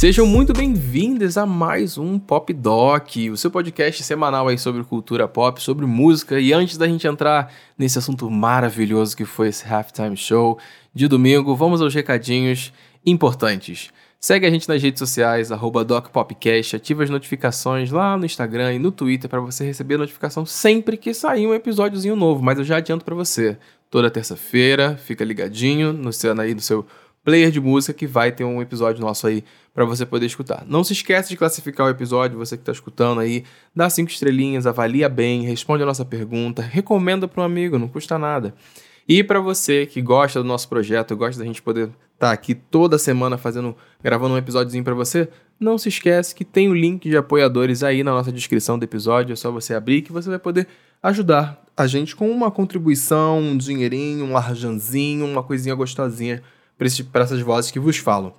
Sejam muito bem-vindos a mais um Pop Doc, o seu podcast semanal aí sobre cultura pop, sobre música. E antes da gente entrar nesse assunto maravilhoso que foi esse halftime show de domingo, vamos aos recadinhos importantes. Segue a gente nas redes sociais, arroba DocPopcast, ativa as notificações lá no Instagram e no Twitter para você receber notificação sempre que sair um episódiozinho novo. Mas eu já adianto para você, toda terça-feira, fica ligadinho no seu, aí no seu player de música que vai ter um episódio nosso aí para você poder escutar. Não se esqueça de classificar o episódio, você que está escutando aí, dá cinco estrelinhas, avalia bem, responde a nossa pergunta, recomenda para um amigo, não custa nada. E para você que gosta do nosso projeto, gosta da gente poder estar tá aqui toda semana fazendo, gravando um episódiozinho para você, não se esquece que tem o link de apoiadores aí na nossa descrição do episódio, é só você abrir que você vai poder ajudar a gente com uma contribuição, um dinheirinho, um larjanzinho, uma coisinha gostosinha para essas vozes que vos falam.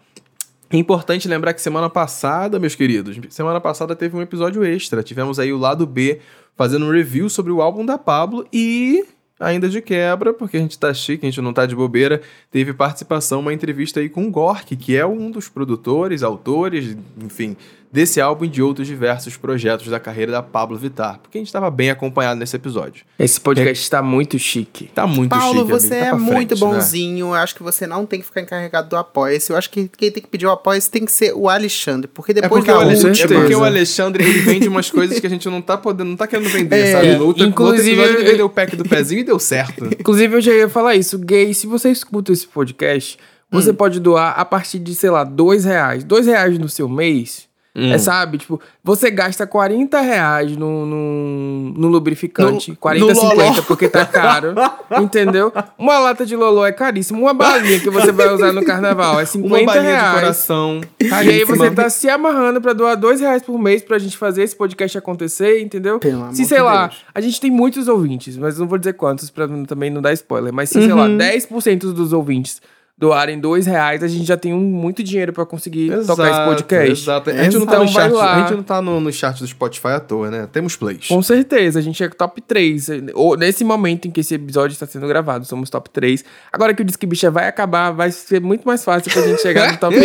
É importante lembrar que semana passada, meus queridos, semana passada teve um episódio extra. Tivemos aí o lado B fazendo um review sobre o álbum da Pablo e ainda de quebra, porque a gente tá chique, a gente não tá de bobeira, teve participação, uma entrevista aí com o Gork, que é um dos produtores, autores, enfim, desse álbum e de outros diversos projetos da carreira da Pablo Vittar, porque a gente estava bem acompanhado nesse episódio. Esse podcast está é... muito chique. Tá muito Paulo, chique. Paulo, você tá é muito frente, né? bonzinho. Né? Eu acho que você não tem que ficar encarregado do apoia-se. Eu acho que quem tem que pedir o apoia-se tem que ser o Alexandre, porque depois é porque da o última... É porque o Alexandre ele vende umas coisas que a gente não tá podendo, não tá querendo vender, é, sabe? Luta, inclusive, ele vendeu o pack do pezinho e deu certo. Inclusive, eu já ia falar isso. Gay, se você escuta esse podcast, você hum. pode doar a partir de, sei lá, dois reais. Dois reais no seu mês Hum. É, sabe? Tipo, você gasta 40 reais no, no, no lubrificante. No, 40, no 50, loló. porque tá caro. entendeu? Uma lata de Loló é caríssimo. Uma balinha que você vai usar no carnaval é 50 Uma balinha reais. de coração. E aí você tá se amarrando pra doar 2 reais por mês pra gente fazer esse podcast acontecer, entendeu? Pelo se, sei de lá, Deus. a gente tem muitos ouvintes, mas não vou dizer quantos pra também não dar spoiler. Mas se, uhum. sei lá, 10% uhum. dos ouvintes doarem dois reais, a gente já tem um, muito dinheiro para conseguir exato, tocar esse podcast. Exato. A gente, não tá, no chart, a gente não tá no, no chat do Spotify à toa, né? Temos plays. Com certeza, a gente é top 3. Nesse momento em que esse episódio está sendo gravado, somos top 3. Agora que o Disque Bicha vai acabar, vai ser muito mais fácil pra gente chegar no top 1.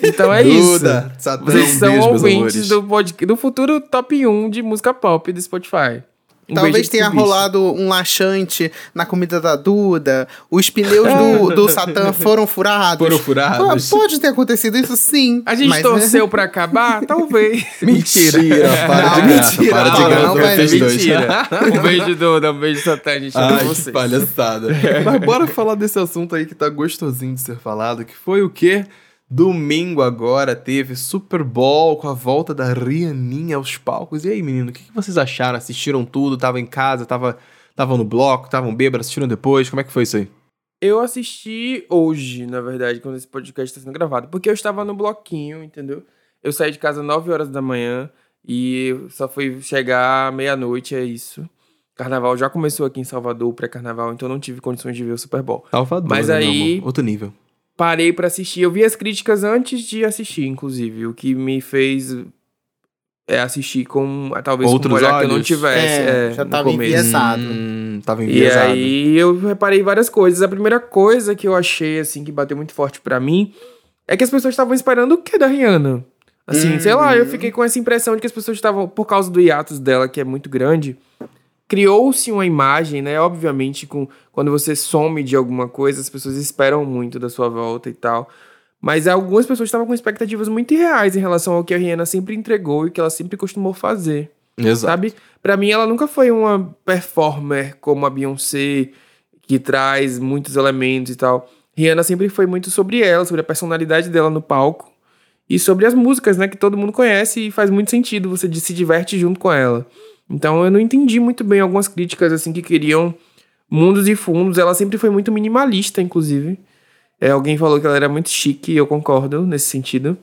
Então é Duda, isso. Vocês são ouvintes do, pod... do futuro top 1 de música pop do Spotify. Um Talvez tenha rolado um laxante na comida da Duda, os pneus do, do Satã foram furados. Foram furados. Pode ter acontecido isso sim. A gente mas, torceu né? pra acabar? Talvez. mentira. Mentira, para de mentira. Para de graça, não, não, mentira. um beijo, Duda, um beijo, Satã, a gente ama você. palhaçada. mas bora falar desse assunto aí que tá gostosinho de ser falado, que foi o quê? Domingo agora teve Super Bowl com a volta da Rianinha aos palcos. E aí, menino, o que, vocês acharam? Assistiram tudo? Tava em casa? Tava, tava no bloco? Estavam bêbados? Assistiram depois? Como é que foi isso aí? Eu assisti hoje, na verdade, quando esse podcast está sendo gravado. Porque eu estava no bloquinho, entendeu? Eu saí de casa 9 horas da manhã e só fui chegar meia-noite, é isso. Carnaval já começou aqui em Salvador, pré-carnaval, então não tive condições de ver o Super Bowl. Salvador, Mas né, aí. Outro nível parei para assistir. Eu vi as críticas antes de assistir, inclusive, o que me fez é, assistir com talvez Outros com um olhos. que eu não tivesse. É, é, já tava enviesado. Hum, tava enviesado. E aí eu reparei várias coisas. A primeira coisa que eu achei, assim, que bateu muito forte para mim, é que as pessoas estavam esperando o que da Rihanna? Assim, hum. sei lá, eu fiquei com essa impressão de que as pessoas estavam, por causa do hiatus dela, que é muito grande, criou-se uma imagem, né? Obviamente, com, quando você some de alguma coisa, as pessoas esperam muito da sua volta e tal. Mas algumas pessoas estavam com expectativas muito irreais em relação ao que a Rihanna sempre entregou e que ela sempre costumou fazer. Exato. Sabe? Pra mim, ela nunca foi uma performer como a Beyoncé, que traz muitos elementos e tal. Rihanna sempre foi muito sobre ela, sobre a personalidade dela no palco. E sobre as músicas, né? Que todo mundo conhece e faz muito sentido. Você se diverte junto com ela. Então eu não entendi muito bem algumas críticas assim que queriam mundos e fundos. Ela sempre foi muito minimalista, inclusive. É, alguém falou que ela era muito chique, e eu concordo nesse sentido.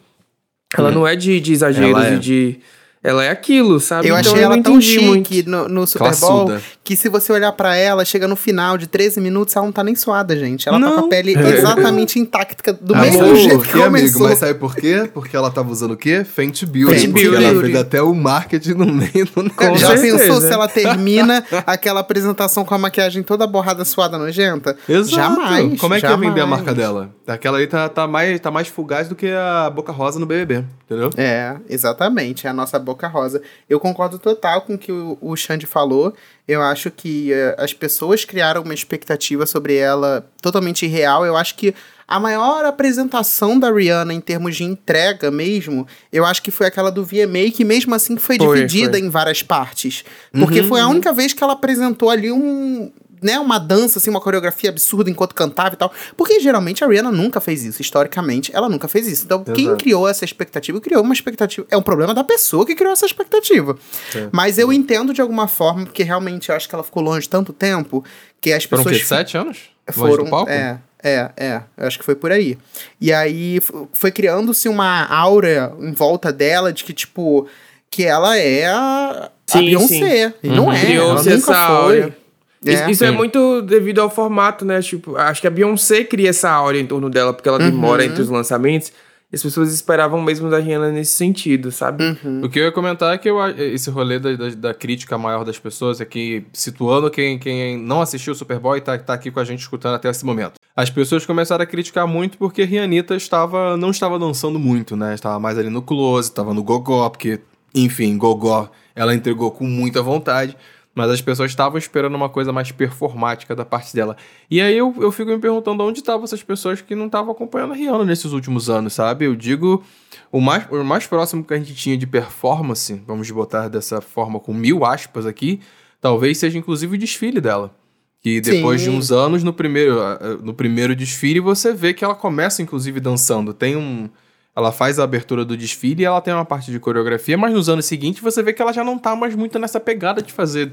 Ela hum. não é de, de exageros é. e de ela é aquilo, sabe? Eu então, achei eu ela tão chique no, no, Super Bowl que se você olhar para ela, chega no final de 13 minutos, ela não tá nem suada, gente. Ela não. tá com a pele exatamente intacta, do Amor, mesmo jeito que, que começou. Amigo, mas sabe por quê? Porque ela tava usando o quê? Fenty Beauty. Fenty Beauty. Ela fez até o marketing no meio do negócio. Já certeza. pensou se ela termina aquela apresentação com a maquiagem toda borrada, suada, nojenta? Exato. Jamais. Como é que ia vender a marca dela? Aquela aí tá, tá, mais, tá mais fugaz do que a Boca Rosa no BBB, entendeu? É, exatamente. É a nossa Boca Rosa. Eu concordo total com o que o, o Xande falou. Eu acho que uh, as pessoas criaram uma expectativa sobre ela totalmente irreal. Eu acho que a maior apresentação da Rihanna em termos de entrega mesmo, eu acho que foi aquela do VMA, que mesmo assim foi, foi dividida foi. em várias partes. Porque uhum, foi a uhum. única vez que ela apresentou ali um, né, uma dança, assim, uma coreografia absurda enquanto cantava e tal. Porque geralmente a Rihanna nunca fez isso. Historicamente, ela nunca fez isso. Então, Exato. quem criou essa expectativa, criou uma expectativa. É um problema da pessoa que criou essa expectativa. Sim. Mas eu entendo de alguma forma, porque realmente eu acho que ela ficou longe tanto tempo que as pessoas. Foram o quê? Sete anos? Foram, longe do palco? É. É, é, eu acho que foi por aí. E aí foi criando-se uma aura em volta dela de que, tipo, que ela é a, sim, a Beyoncé. Sim. E não uhum. é. Criou-se essa foi. Aura. É, isso, é muito devido ao formato, né? Tipo, acho que a Beyoncé cria essa áurea em torno dela, porque ela uhum. demora entre os lançamentos. E as pessoas esperavam mesmo da Rihanna nesse sentido, sabe? Uhum. O que eu ia comentar é que eu, esse rolê da, da, da, crítica maior das pessoas é que, situando quem, quem não assistiu o Superboy e tá, tá aqui com a gente escutando até esse momento. As pessoas começaram a criticar muito porque Rihanita estava, não estava dançando muito, né? Estava mais ali no close, estava no gogó, porque, enfim, gogó ela entregou com muita vontade. Mas as pessoas estavam esperando uma coisa mais performática da parte dela. E aí eu, eu fico me perguntando onde estavam essas pessoas que não estavam acompanhando a Rihanna nesses últimos anos, sabe? Eu digo, o mais, o mais próximo que a gente tinha de performance, vamos botar dessa forma com mil aspas aqui, talvez seja inclusive o desfile dela. Que depois Sim. de uns anos, no primeiro, no primeiro desfile, você vê que ela começa, inclusive, dançando. Tem um ela faz a abertura do desfile e ela tem uma parte de coreografia, mas nos anos seguintes você vê que ela já não tá mais muito nessa pegada de fazer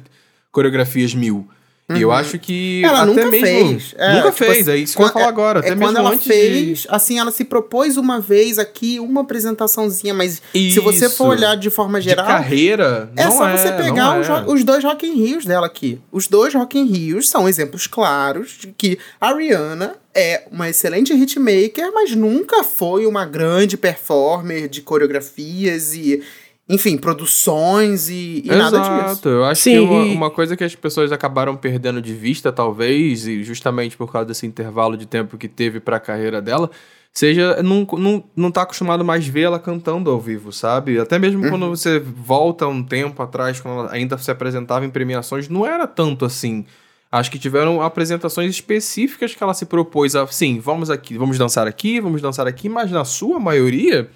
coreografias mil. Uhum. E eu uhum. acho que ela nunca mesmo, fez. É, nunca tipo, fez, é isso que eu falar agora. É, até é mesmo quando ela fez, de... assim, ela se propôs uma vez aqui, uma apresentaçãozinha, mas isso. se você for olhar de forma geral. De carreira, é só é, você pegar os, é. os, dois Rock in Rios dela aqui. Os dois Rock in Rios são exemplos claros de que a Rihanna é uma excelente hitmaker, mas nunca foi uma grande performer de coreografias e enfim, produções e, e nada disso. Eu acho Sim. que uma, uma, coisa que as pessoas acabaram perdendo de vista, talvez, e justamente por causa desse intervalo de tempo que teve para a carreira dela, seja não, não, não tá acostumado mais ver ela cantando ao vivo, sabe? Até mesmo uhum. quando você volta um tempo atrás, quando ela ainda se apresentava em premiações, não era tanto assim. Acho que tiveram apresentações específicas que ela se propôs a, sim, vamos aqui, vamos dançar aqui, vamos dançar aqui, mas na sua maioria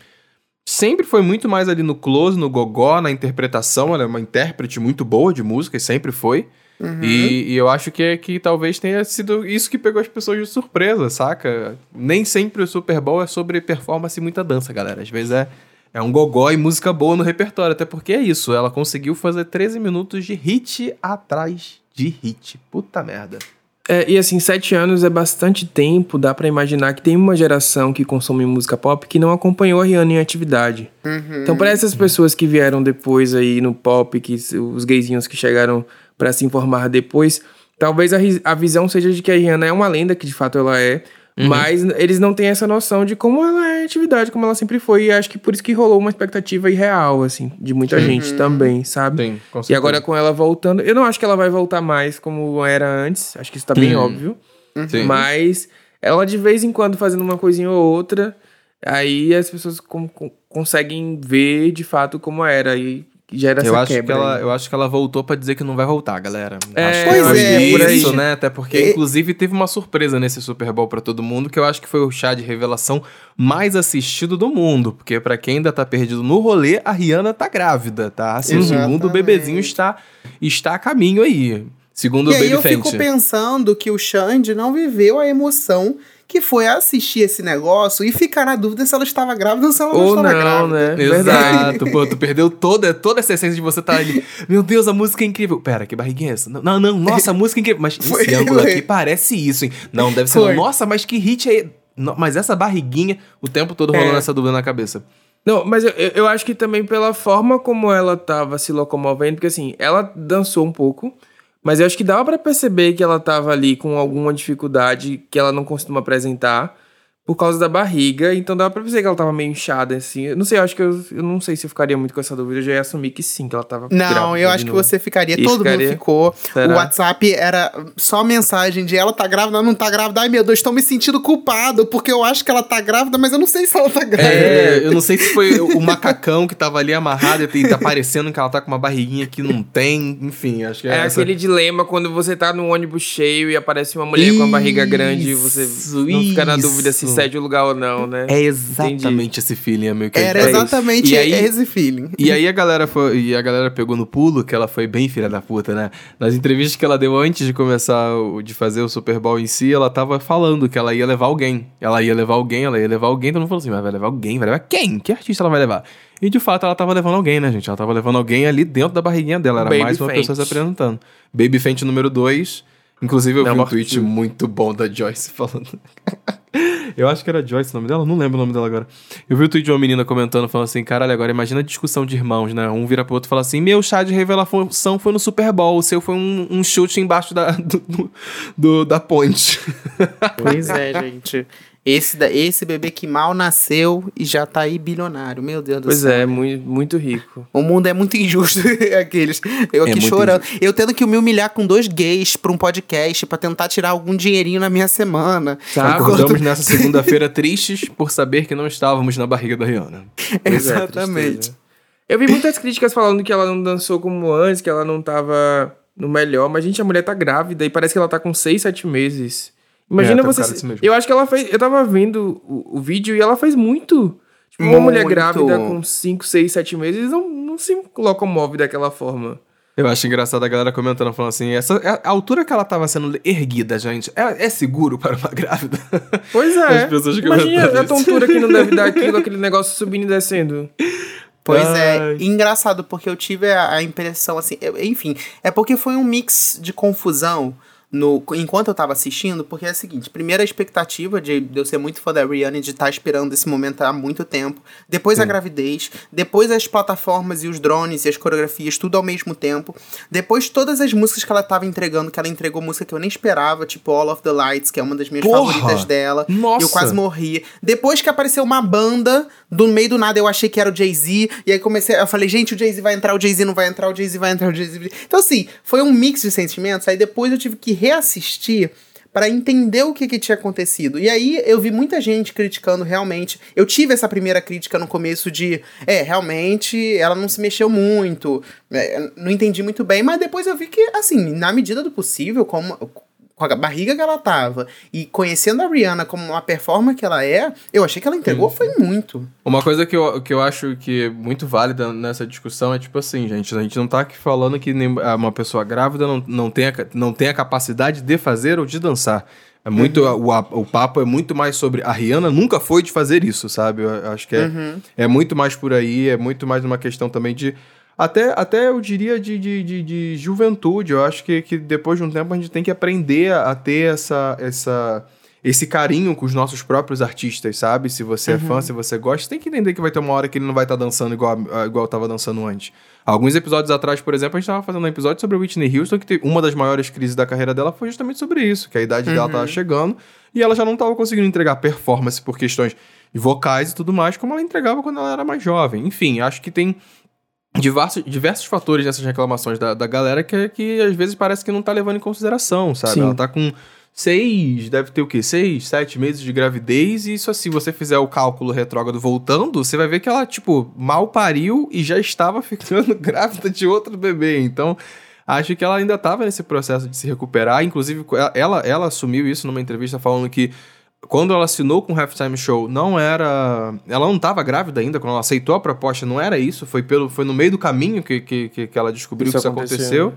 sempre foi muito mais ali no close, no gogó, na interpretação. Ela é uma intérprete muito boa de música, e sempre foi. Uhum. E, e, eu acho que, que talvez tenha sido isso que pegou as pessoas de surpresa, saca? Nem sempre o Super Bowl é sobre performance e muita dança, galera. Às vezes é, é um gogó e música boa no repertório. Até porque é isso, ela conseguiu fazer 13 minutos de hit atrás de hit. Puta merda. É, e assim, sete anos é bastante tempo, dá para imaginar que tem uma geração que consome música pop que não acompanhou a Rihanna em atividade. Uhum. Então, para essas pessoas que vieram depois aí no pop, que os gaysinhos que chegaram para se informar depois, talvez a, a visão seja de que a Rihanna é uma lenda, que de fato ela é, Uhum. Mas eles não têm essa noção de como ela é atividade, como ela sempre foi. E acho que por isso que rolou uma expectativa irreal, assim, de muita uhum. gente também, sabe? Sim, com certeza. E agora com ela voltando, eu não acho que ela vai voltar mais como era antes. Acho que isso tá bem óbvio. Uhum. Mas ela de vez em quando fazendo uma coisinha ou outra, aí as pessoas com, com, conseguem ver de fato como era. E gera eu essa acho quebra. Que ela, eu acho que ela voltou para dizer que não vai voltar, galera. É, acho pois que é, por isso, né? Até porque, e... inclusive, teve uma surpresa nesse Super Bowl para todo mundo, que eu acho que foi o chá de revelação mais assistido do mundo. Porque para quem ainda tá perdido no rolê, a Rihanna tá grávida, tá? Assim, segundo o bebezinho está, está a caminho aí. Segundo e o Baby aí eu fico pensando que o Xande não viveu a emoção que foi assistir esse negócio e ficar na dúvida se ela estava grávida ou se ela não ou estava não, grávida. Né? Exato. Pô, tu perdeu toda, toda essa essência de você estar tá ali. Meu Deus, a música é incrível. Pera, que barriguinha é essa? Não, não, nossa, a música é incrível. Mas foi, esse ângulo aqui parece isso, hein? Não, deve ser. Foi. Nossa, mas que hit é. Mas essa barriguinha, o tempo todo rolando é. essa dúvida na cabeça. Não, mas eu, eu acho que também pela forma como ela tava se locomovendo, porque assim, ela dançou um pouco. Mas eu acho que dava para perceber que ela tava ali com alguma dificuldade que ela não costuma apresentar. Por causa da barriga, então dava pra perceber que ela tava meio inchada, assim. Eu não sei, eu acho que eu, eu não sei se eu ficaria muito com essa dúvida, eu já ia assumir que sim, que ela tava Não, eu acho que novo. você ficaria. E Todo ficaria? mundo ficou. Será? O WhatsApp era só mensagem de ela tá grávida, ela não tá grávida. Ai, meu Deus, estou me sentindo culpado, porque eu acho que ela tá grávida, mas eu não sei se ela tá grávida. É, eu não sei se foi o macacão que tava ali amarrado e tá parecendo que ela tá com uma barriguinha que não tem. Enfim, acho que é, É essa. aquele dilema quando você tá num ônibus cheio e aparece uma mulher com a barriga grande e você Isso, não fica na dúvida se isso. Cede o lugar ou não, né? É exatamente esse feeling, amigo. que Era exatamente E aí- esse feeling. E aí a galera foi, e a galera pegou no pulo que ela foi bem filha da puta, né? Nas entrevistas que ela deu antes de começar o- de fazer o Super Bowl em si, ela tava falando que ela ia levar alguém. Ela ia levar alguém, ela ia levar alguém, todo mundo falou assim, mas vai levar alguém, vai levar quem? Que artista ela vai levar? E de fato ela tava levando alguém, né, gente? Ela tava levando alguém ali dentro da barriguinha dela, era Baby mais uma Fenty. pessoa se apresentando. Baby Fenty número 2. Inclusive eu Não, vi um tweet muito bom da Joyce falando. Eu acho que era Joyce o nome dela, não lembro o nome dela agora. Eu vi o tweet de uma menina comentando, falando assim: caralho, agora imagina a discussão de irmãos, né? Um vira pro outro e fala assim: meu chá de revelação foi no Super Bowl, o seu foi um, um chute embaixo da, do, do- do- da ponte. Pois é, gente. Esse, esse bebê que mal nasceu e já tá aí bilionário. Meu Deus do Pois céu. é, muito, muito rico. O mundo é muito injusto, aqueles. Eu É aqui muito chorando. Eu tendo que me humilhar com dois gays pra um podcast pra tentar tirar algum dinheirinho na minha semana. Tá. Acordamos nessa segunda-feira tristes por saber que não estávamos na barriga da Rihanna. Pois é, Exatamente. tristeza. Eu vi muitas críticas falando que ela não dançou como antes, que ela não tava no melhor, mas gente, a mulher tá grávida e parece que ela tá com 6, 7 meses. Imagina É, tá você. Eu acho que ela fez. Eu tava vendo o, o vídeo e ela fez muito. Tipo, uma mulher grávida com 5, 6, 7 meses não, não se locomove daquela forma. Eu acho engraçado a galera comentando, falando assim: essa, a altura que ela tava sendo erguida, gente, é, é seguro para uma grávida? Pois é. As pessoas Imagina a tontura que não deve dar aquilo, aquele negócio subindo e descendo. Pois Ai. é, engraçado, porque eu tive a, a impressão, assim, eu- enfim, é porque foi um mix de confusão no, enquanto eu tava assistindo, porque é o seguinte, primeiro a expectativa de, de eu ser muito fã da Rihanna de estar esperando esse momento há muito tempo, depois a gravidez, depois as plataformas e os drones e as coreografias, tudo ao mesmo tempo, depois todas as músicas que ela tava entregando, que ela entregou música que eu nem esperava, tipo All of the Lights, que é uma das minhas Porra! favoritas dela, Nossa! eu quase morri. Depois que apareceu uma banda, do meio do nada eu achei que era o Jay-Z. E aí comecei, eu falei, gente, o Jay-Z vai entrar, o Jay-Z não vai entrar, o Jay-Z vai entrar, o Jay-Z. Então, assim, foi um mix de sentimentos. Aí depois eu tive que reassistir pra entender o que, que tinha acontecido. E aí eu vi muita gente criticando realmente. Eu tive essa primeira crítica no começo de, é, realmente ela não se mexeu muito. é, não entendi muito bem, mas depois eu vi que, assim, na medida do possível, como com a barriga que ela tava e conhecendo a Rihanna como uma performer que ela é, eu achei que ela entregou foi muito. Uma coisa que eu, que eu acho que é muito válida nessa discussão é tipo assim, gente, a gente não tá aqui falando que nem- uma pessoa grávida não, não, tem a, não tem a capacidade de fazer ou de dançar. É muito, o, a- o papo é muito mais sobre. A Rihanna nunca foi de fazer isso, sabe? Eu, eu acho que é, é muito mais por aí, é muito mais uma questão também de. Até, até eu diria de, de, de, de juventude. Eu acho que, que depois de um tempo a gente tem que aprender a, ter essa, essa, esse carinho com os nossos próprios artistas, sabe? Se você é fã, se você gosta, tem que entender que vai ter uma hora que ele não vai estar dançando igual, igual tava dançando antes. Alguns episódios atrás, por exemplo, a gente tava fazendo um episódio sobre a Whitney Houston, que uma das maiores crises da carreira dela foi justamente sobre isso, que a idade dela tava chegando e ela já não tava conseguindo entregar performance por questões vocais e tudo mais, como ela entregava quando ela era mais jovem. Enfim, acho que tem diversos, diversos fatores nessas reclamações da, da galera que, que às vezes parece que não tá levando em consideração, sabe? Sim. Ela tá com seis, deve ter o quê? Seis, sete meses de gravidez, e isso assim, você fizer o cálculo retrógrado voltando, você vai ver que ela, tipo, mal pariu e já estava ficando grávida de outro bebê. Então, acho que ela ainda estava nesse processo de se recuperar. Inclusive, ela, ela assumiu isso numa entrevista falando que quando ela assinou com o Halftime Show, não era. Ela não estava grávida ainda, quando ela aceitou a proposta, não era isso. Foi, pelo, foi no meio do caminho que, que, que ela descobriu Isso que isso aconteceu, né?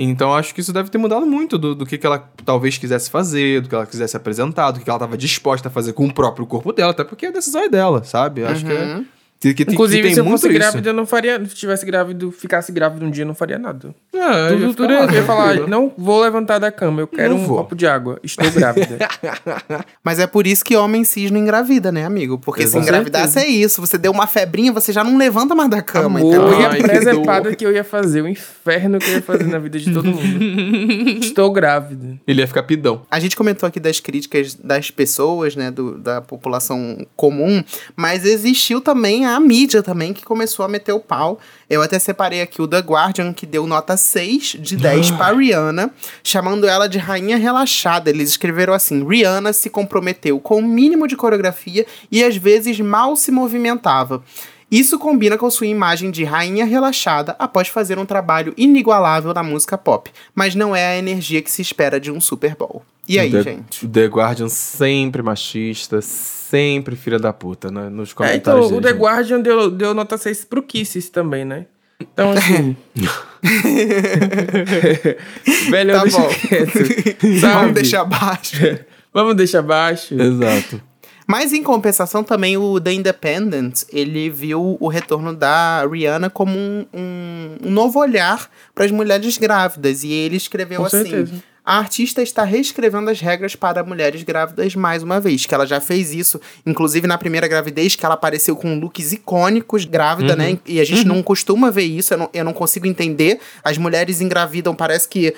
Então acho que isso deve ter mudado muito do, do que, que ela talvez quisesse fazer, do que ela quisesse apresentar, do que ela estava disposta a fazer com o próprio corpo dela, até porque a decisão é dela, sabe? Acho que é, Uhum. Que, que, Inclusive, que tem se eu muito fosse isso. grávida, eu não faria. Se tivesse grávido, ficasse grávida um dia, eu não faria nada. Ah, Tudo, ia tudo eu ia falar, não vou levantar da cama, eu quero Não um vou. copo de água. Estou grávida. Mas é por isso que homem cis não engravida, né, amigo? Porque Exato. se engravidasse é isso. Você deu uma febrinha, você já não levanta mais da cama. Amor, então, a Ai, que presepada que eu ia fazer, o inferno que eu ia fazer na vida de todo mundo. Estou grávida. Ele ia ficar pidão. A gente comentou aqui das críticas das pessoas, né, do, da população comum, mas existiu também a mídia também que começou a meter o pau. Eu até separei aqui o The Guardian, que deu nota 6 de 10 para Rihanna, chamando ela de rainha relaxada. Eles escreveram assim: Rihanna se comprometeu com o mínimo de coreografia e às vezes mal se movimentava. Isso combina com sua imagem de rainha relaxada após fazer um trabalho inigualável na música pop, mas não é a energia que se espera de um Super Bowl. E aí, The, gente? The Guardian sempre machista, sempre filha da puta, né? Nos É, comentários então, o The né? Guardian deu, deu nota 6 pro Kisses também, né? Então, assim. Velho, Tá bom. quieto? Vamos deixar baixo. Vamos deixar baixo. Exato. Mas em compensação também o The Independent, ele viu o retorno da Rihanna como um, um, um novo olhar para as mulheres grávidas. E ele escreveu Com assim: certeza. a artista está reescrevendo as regras para mulheres grávidas mais uma vez. Que ela já fez isso, inclusive na primeira gravidez, que ela apareceu com looks icônicos grávida, Uhum. né? E a gente não costuma ver isso, eu não, eu não consigo entender. As mulheres engravidam, parece que.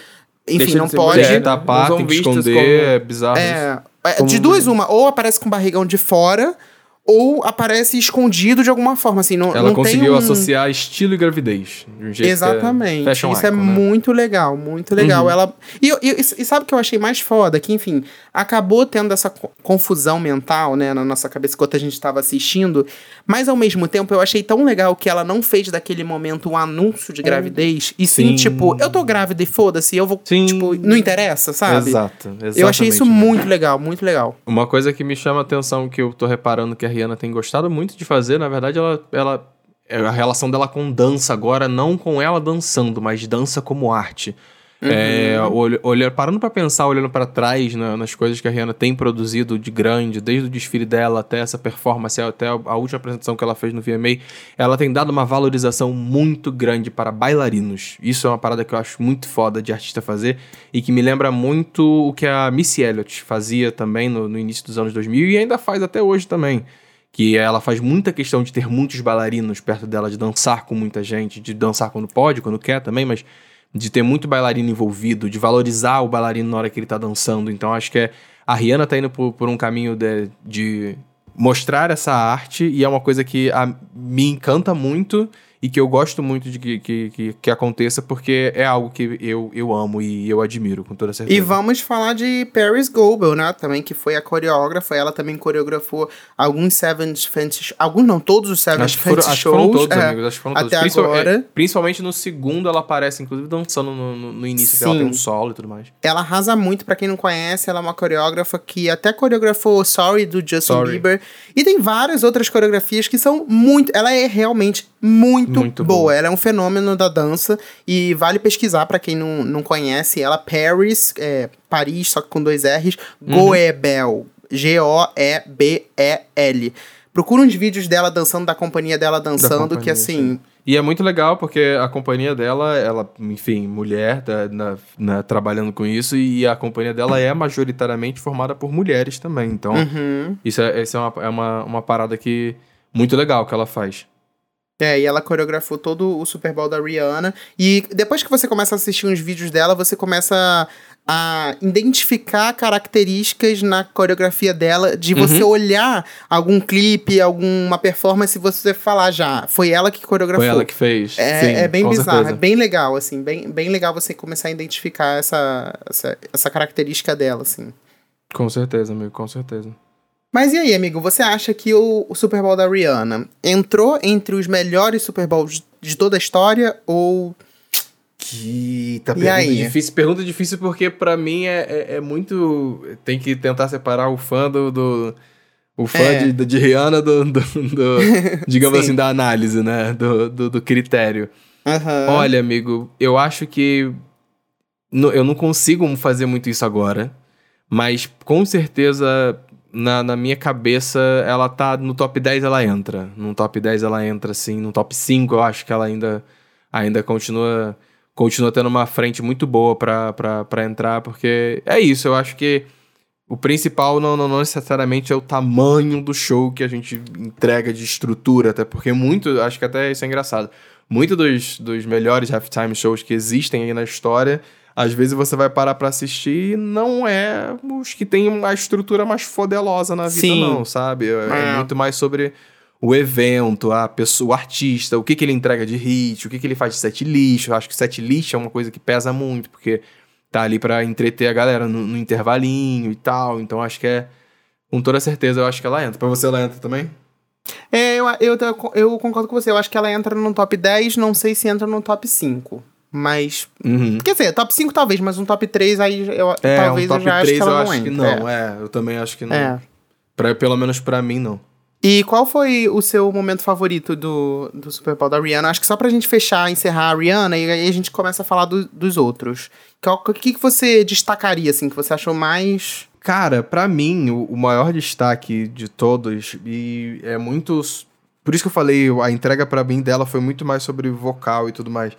Enfim, Deixa de não ser pode. mulher, Tem que né? tapar, tem que esconder, como- é bizarro isso. É, é, Como- de duas uma, ou aparece com o barrigão de fora, ou aparece escondido de alguma forma, assim, não, Ela não conseguiu tem um... associar estilo e gravidez. De um jeito que Exatamente, é isso é icon, né? muito legal, muito legal. Uhum. Ela e, e, e sabe o que eu achei mais foda? Que, enfim, acabou tendo essa co- confusão mental, né, na nossa cabeça enquanto a gente estava assistindo, mas ao mesmo tempo eu achei tão legal que ela não fez daquele momento um anúncio de gravidez, e sim, Sim. tipo, eu tô grávida e foda-se, eu vou, Sim. tipo, não interessa, sabe? Exato, exatamente. Eu achei isso né? muito legal, muito legal. Uma coisa que me chama a atenção, que eu tô reparando que a Rihanna tem gostado muito de fazer, na verdade, ela, ela é a relação dela com dança agora, não com ela dançando, mas dança como arte. É, olha, olha- parando pra pensar, olhando pra trás na- nas coisas que a Rihanna tem produzido de grande, desde o desfile dela até essa performance, até a, a última apresentação que ela fez no VMA, ela tem dado uma valorização muito grande para bailarinos. Isso é uma parada que eu acho muito foda de artista fazer e que me lembra muito o que a Missy Elliott fazia também no, no início dos anos 2000 e ainda faz até hoje também. Que ela faz muita questão de ter muitos bailarinos perto dela, de dançar com muita gente, de dançar quando pode, quando quer também, mas de ter muito bailarino envolvido, de valorizar o bailarino na hora que ele tá dançando. Então acho que é, a Rihanna tá indo por, por um caminho de, de mostrar essa arte e é uma coisa que a- me encanta muito e que eu gosto muito de que, que, que, que aconteça porque é algo que eu, eu amo e eu admiro com toda certeza. E vamos falar de Paris Goebel, né? Também, que foi a coreógrafa. Ela também coreografou alguns Seven Fantasy... Alguns não, todos os Seven Fantasy acho que foram Shows. todos, é, amigos. Acho que foram até todos. Principal- agora. é, principalmente no segundo, ela aparece, inclusive, dançando no, no, no início, que ela Sim. tem um solo e tudo mais. Ela arrasa muito, pra quem não conhece. Ela é uma coreógrafa que até coreografou Sorry, do Justin Sorry. Bieber. E tem várias outras coreografias que são muito... Ela é realmente muito, Muito boa. boa. Ela é um fenômeno da dança. E vale pesquisar pra quem não, não conhece. Ela, Paris, é, Paris, só que com dois R's. Uhum. Goebel. G-O-E-B-E-L. Procura uns vídeos dela dançando, da companhia dela dançando, companhia, que assim... E é muito legal porque a companhia dela, ela, enfim, mulher, tá, na, na- trabalhando com isso, e a companhia dela é majoritariamente formada por mulheres também. Então, Uhum. isso, é, isso é, uma, é uma, uma parada que muito legal que ela faz. É, e ela coreografou todo o Super Bowl da Rihanna. E depois que você começa a assistir uns vídeos dela, você começa a identificar características na coreografia dela, de você olhar algum clipe, alguma performance e você falar já, foi ela que coreografou. Foi ela que fez. É, Sim, é bem bizarro, certeza. é bem legal, assim, bem, bem legal você começar a identificar essa, essa, essa característica dela, assim. Com certeza, amigo, com certeza. Mas e aí, amigo, você acha que o, o Super Bowl da Rihanna entrou entre os melhores Super Bowls de toda a história ou Que tá E aí? difícil. Pergunta difícil porque pra mim é, é, é muito. Tem que tentar separar o fã do. do- o fã É. de, de Rihanna do. do- do- digamos Sim. assim, da análise, né? Do, do, do critério. Aham. Olha, amigo, eu acho que. eu não consigo fazer muito isso agora. Mas com certeza. Na, na minha cabeça, ela tá no top 10, ela entra. No top 10 ela entra, assim. No top 5 eu acho que ela ainda, ainda continua, continua tendo uma frente muito boa pra entrar, porque é isso, eu acho que o principal não, não, não necessariamente é o tamanho do show que a gente entrega de estrutura, até porque muito, acho que até isso é engraçado. Muito dos, dos melhores halftime shows que existem aí na história às vezes você vai parar para assistir e não é os que tem uma estrutura mais fodelosa na vida, Sim. não, sabe? É, é É. muito mais sobre o evento, a pessoa, o artista, o que, que ele entrega de hit, o que, que ele faz de set list. Eu acho que set list é uma coisa que pesa muito, porque tá ali para entreter a galera no, no intervalinho e tal. Então acho que é. Com toda certeza, eu acho que ela entra. Pra você, ela entra também? É, eu, eu, eu concordo com você. Eu acho que ela entra no top 10, não sei se entra no top 5. Mas. Uhum. Quer dizer, top 5 talvez, mas um top 3 aí eu, É, talvez um top eu já acho 3 que ela eu não acho que entra. não. É. eu também acho que não. É. Pra, pelo menos pra mim, não. E qual foi o seu momento favorito do, do Super Bowl da Rihanna? Acho que só pra gente fechar, encerrar a Rihanna, e aí a gente começa a falar do- dos outros. Qual- O que, que você destacaria, assim, que você achou mais. Cara, pra mim, o, o maior destaque de todos, e é muito. Por isso que eu falei, a entrega pra mim dela foi muito mais sobre vocal e tudo mais.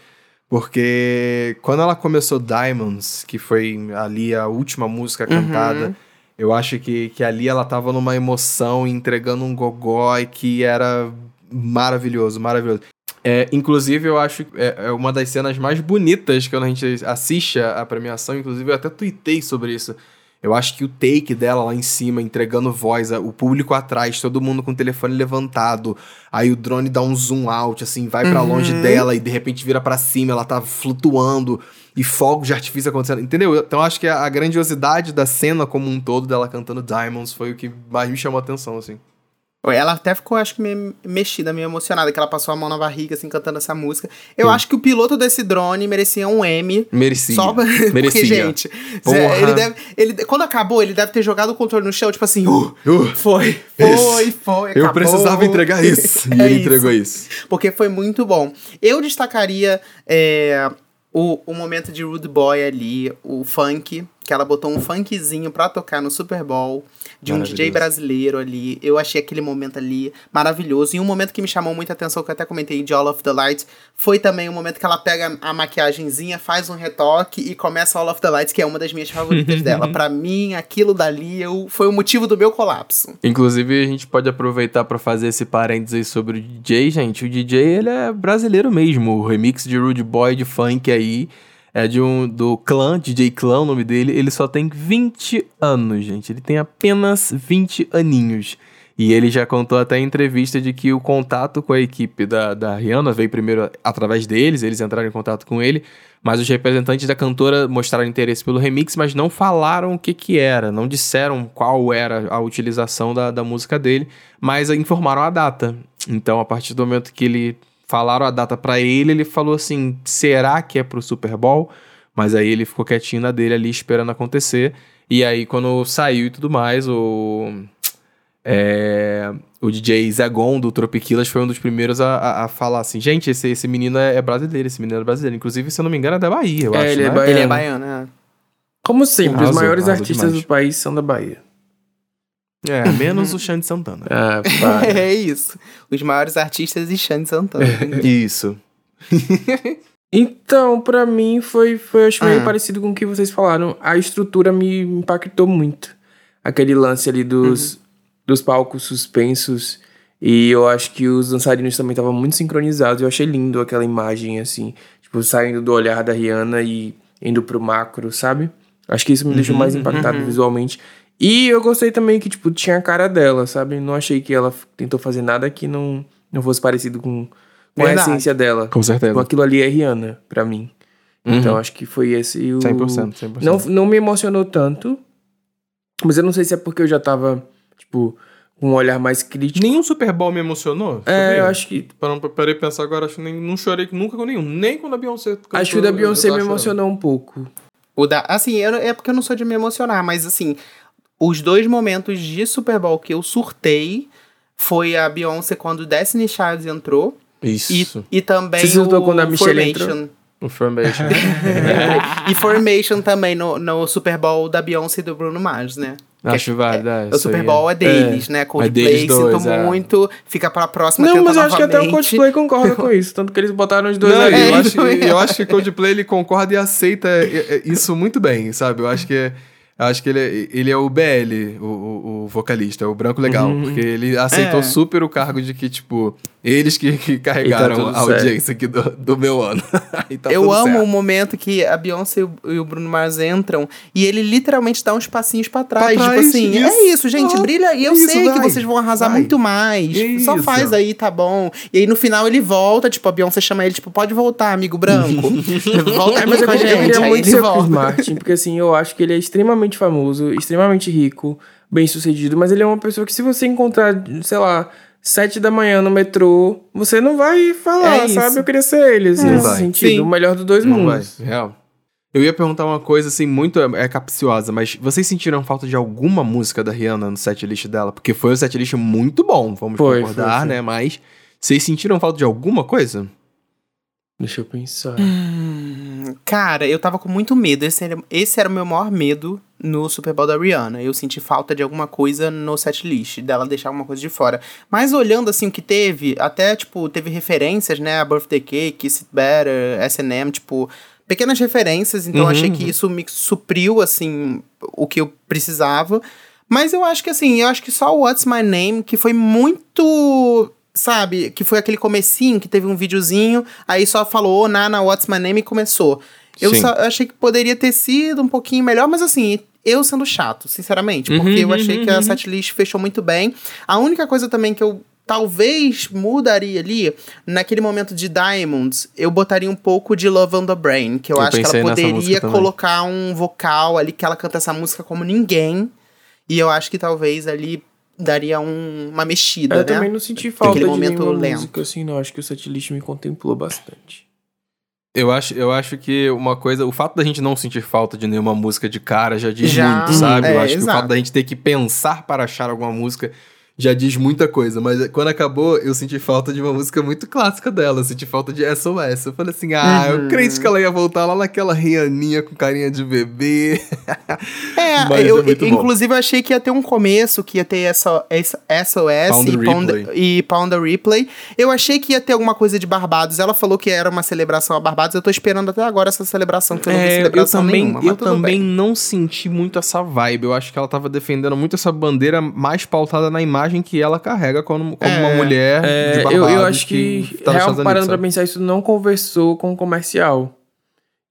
Porque quando ela começou Diamonds, que foi ali a última música cantada, eu acho que, que ali ela tava numa emoção, entregando um gogó e que era maravilhoso, maravilhoso. É, inclusive, eu acho que é, é uma das cenas mais bonitas quando a gente assiste a premiação. Inclusive, eu até tuitei sobre isso. Eu acho que o take dela lá em cima, entregando voz, o público atrás, todo mundo com o telefone levantado. Aí o drone dá um zoom out, assim, vai pra longe dela e de repente vira pra cima, ela tá flutuando e fogos de artifício acontecendo. Entendeu? Então eu acho que a, a grandiosidade da cena como um todo dela cantando Diamonds foi o que mais me chamou a atenção, assim. Ela até ficou, acho que, meio mexida, meio emocionada, que ela passou a mão na barriga, assim, cantando essa música. Eu acho que o piloto desse drone merecia um M. Merecia. Só pra... Porque, Merecia. gente, Porra. ele deve. Ele, quando acabou, ele deve ter jogado o controle no chão, tipo assim, uh, Uh, foi, Isso. foi, foi. eu acabou. precisava entregar isso. E É ele isso. entregou isso. Porque foi muito bom. Eu destacaria é, o, o momento de Rude Boy ali, o funk, que ela botou um funkzinho pra tocar no Super Bowl, de um DJ brasileiro ali. Eu achei aquele momento ali maravilhoso. E um momento que me chamou muita atenção, que eu até comentei de All of the Lights, foi também o momento que ela pega a maquiagenzinha, faz um retoque e começa All of the Lights, que é uma das minhas favoritas dela. Pra mim, aquilo dali eu, foi o motivo do meu colapso. Inclusive, a gente pode aproveitar pra fazer esse parênteses sobre o DJ, gente. O DJ, ele é brasileiro mesmo. O remix de Rude Boy de funk aí é de um do clã, DJ Clã, o nome dele. Ele só tem 20 anos, gente. Ele tem apenas 20 aninhos. E ele já contou até em entrevista de que o contato com a equipe da, da Rihanna veio primeiro através deles, eles entraram em contato com ele, mas os representantes da cantora mostraram interesse pelo remix, mas não falaram o que que era, não disseram qual era a utilização da, da música dele, mas informaram a data. Então, a partir do momento que ele falaram a data pra ele, ele falou assim: será que é pro Super Bowl? Mas aí ele ficou quietinho na dele ali esperando acontecer. E aí, quando saiu e tudo mais, o. é, o DJ Zagon do Tropiquilas foi um dos primeiros a, a, a falar assim: gente, esse, esse menino é, é brasileiro, esse menino é brasileiro. Inclusive, se eu não me engano, é da Bahia, eu É, acho. ele é né? ba- Ele é É. baiano, né? Como sempre, os Arrasou, maiores arrasou artistas demais. do país são da Bahia. É, menos o Xande Santana. Ah, para. É isso. Os maiores artistas e Xande Santana. Isso. Então, pra mim, foi, foi acho meio Ah. parecido com o que vocês falaram. A estrutura me impactou muito. Aquele lance ali dos, dos palcos suspensos. E eu acho que os dançarinos também estavam muito sincronizados. Eu achei lindo aquela imagem, assim. Tipo, saindo do olhar da Rihanna e indo pro macro, sabe? Acho que isso me deixou mais impactado visualmente. E eu gostei também que, tipo, tinha a cara dela, sabe? Não achei que ela tentou fazer nada que não, não fosse parecido com, com a essência dela. Com certeza. Tipo, aquilo ali é Rihanna, pra mim. Então acho que foi esse o. 100%, 100%. Não, não me emocionou tanto. Mas eu não sei se é porque eu já tava, tipo, com um olhar mais crítico. Nenhum Super Bowl me emocionou. É, sabia? eu acho que. Parando parei pensar agora, acho que nem, não chorei nunca com nenhum. Nem quando a Beyoncé cantou, acho que o da Beyoncé me chorando. emocionou um pouco. O da, assim, eu, é porque eu não sou de me emocionar, mas assim, os dois momentos de Super Bowl que eu surtei foi a Beyoncé quando Destiny Child entrou e, Isso. e também Você surtou o quando a Michelle Formation. O Formation. e Formation também no, no Super Bowl da Beyoncé e do Bruno Mars, né? Acho válido. é, O isso Super aí Bowl é deles, É. né? É Coldplay, deles sinto dois, é. muito. Fica pra próxima Não, mas eu acho que até o novamente. Coldplay concorda com isso. Tanto que eles botaram os dois Não, ali. eu, É, acho, eu- eu acho que Coldplay ele concorda e aceita é, é, isso muito bem, sabe? Eu acho que acho que ele, é- ele é o BL, o, o, o vocalista, o branco legal, Uhum. porque ele aceitou É. super o cargo de que, tipo, eles que, que carregaram tudo a certo. audiência aqui do, do meu ano. Tá eu amo certo. o momento que a Beyoncé e o- e o Bruno Mars entram e ele literalmente dá uns passinhos pra trás. Pra tipo trás, assim, isso. é isso, gente, Ah, brilha. E eu isso, sei que vai, vocês vão arrasar vai. muito mais. Só Isso. faz aí, tá bom. E aí no final ele volta, tipo, a Beyoncé chama ele, tipo, pode voltar, amigo branco. volta É, mas eu, com a eu gente. queria Aí muito ser o Chris volta. Martin, porque assim, eu acho que ele é extremamente famoso, extremamente rico, bem sucedido, mas ele é uma pessoa que se você encontrar, sei lá, sete da manhã no metrô, você não vai falar, É sabe? Eu queria ser ele, assim, Não nesse vai. sentido. Sim. O melhor dos dois Não vai, mundos. real. Eu ia perguntar uma coisa, assim, muito é, capciosa, mas vocês sentiram falta de alguma música da Rihanna no setlist dela? Porque foi um setlist muito bom, vamos Foi, concordar, foi. né? Mas vocês sentiram falta de alguma coisa? Deixa eu pensar. Hum, Cara, eu tava com muito medo. Esse era, esse era o meu maior medo no Super Bowl da Rihanna. Eu senti falta de alguma coisa no setlist, dela deixar alguma coisa de fora. Mas olhando assim o que teve, até, tipo, teve referências, né? A Birthday Cake, Kiss It Better, S&M, tipo... Pequenas referências, então eu Uhum, achei que uhum. isso me supriu, assim, o que eu precisava. Mas eu acho que, assim, eu acho que só o What's My Name, que foi muito sabe, que foi aquele comecinho que teve um videozinho, aí só falou, oh, Nana, what's my name e começou. Eu só achei que poderia ter sido um pouquinho melhor, mas assim, eu sendo chato, sinceramente, porque Uhum, eu achei uhum, que a uhum. setlist fechou muito bem. A única coisa também que eu talvez mudaria ali, naquele momento de Diamonds, eu botaria um pouco de Love on the Brain, que eu, Eu acho que ela poderia colocar um vocal ali que ela canta essa música como ninguém. E eu acho que talvez ali daria um- uma mexida, Eu né? também não senti falta de momento nenhuma lento. música, assim, não. Acho que o setlist me contemplou bastante. Eu acho, eu acho que uma coisa, o fato da gente não sentir falta de nenhuma música de cara já diz Já, muito, sabe? eu é, acho que o fato da gente ter que pensar para achar alguma música já diz muita coisa. Mas quando acabou, eu senti falta de uma música muito clássica dela. Eu senti falta de SOS. Eu falei assim, ah, eu Uhum. creio que ela ia voltar lá naquela Rianinha com carinha de bebê. É, Mas eu, é muito bom. inclusive eu achei que ia ter um começo, que ia ter essa, essa SOS Pound e, Pound, e Pound Replay. Eu achei que ia ter alguma coisa de Barbados. Ela falou que era uma celebração a Barbados. Eu tô esperando até agora essa celebração, que eu não vi É, eu celebração também, nenhuma. eu também bem. não senti muito essa vibe. Eu acho que ela tava defendendo muito essa bandeira mais pautada na imagem que ela carrega como, como uma É, mulher de É, Barbados. eu, eu acho que, tá nos real, parando pra sabe? pensar, isso não conversou com o comercial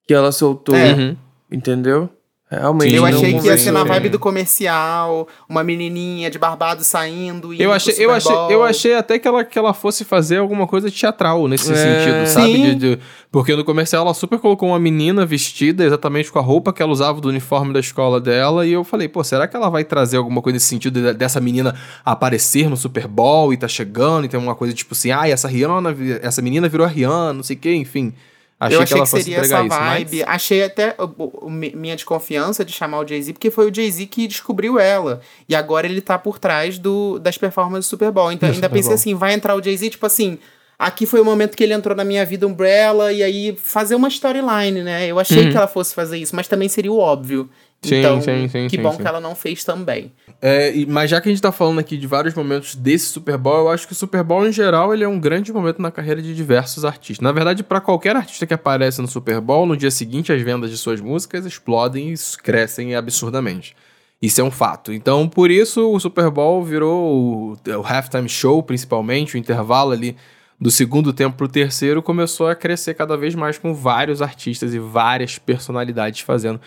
que ela soltou, É. Entendeu? Realmente. Sim, Eu não achei que ia ser na vibe do comercial, uma menininha de Barbados saindo. indo Eu achei, eu, achei, eu achei até que ela, que ela fosse fazer alguma coisa teatral nesse É. sentido, sabe? De- de- porque no comercial ela super colocou uma menina vestida exatamente com a roupa que ela usava do uniforme da escola dela. E eu falei, pô, será que ela vai trazer alguma coisa nesse sentido de- dessa menina aparecer no Super Bowl e tá chegando e tem uma coisa tipo assim, ah, essa Rihanna, essa menina virou a Rihanna, não sei o que, enfim. Achei, eu achei que que, seria essa isso. vibe. Mas... Achei até o- o- mi- minha desconfiança de chamar o Jay-Z, porque foi o Jay-Z que descobriu ela. E agora ele tá por trás do, das performances do Super Bowl. Então Do ainda Super pensei Bowl. assim, vai entrar o Jay-Z, tipo assim. Aqui foi o momento que ele entrou na minha vida Umbrella e aí fazer uma storyline, né? Eu achei Uhum. que ela fosse fazer isso, mas também seria o óbvio. Sim, então, sim, sim, que bom que ela não fez também. É, mas já que a gente tá falando aqui de vários momentos desse Super Bowl, eu acho que o Super Bowl, em geral, ele é um grande momento na carreira de diversos artistas. Na verdade, pra qualquer artista que aparece no Super Bowl, no dia seguinte as vendas de suas músicas explodem e crescem absurdamente. Isso é um fato. Então, por isso, o Super Bowl virou o, o halftime show, principalmente, o intervalo ali do segundo tempo pro terceiro, começou a crescer cada vez mais com vários artistas e várias personalidades fazendo.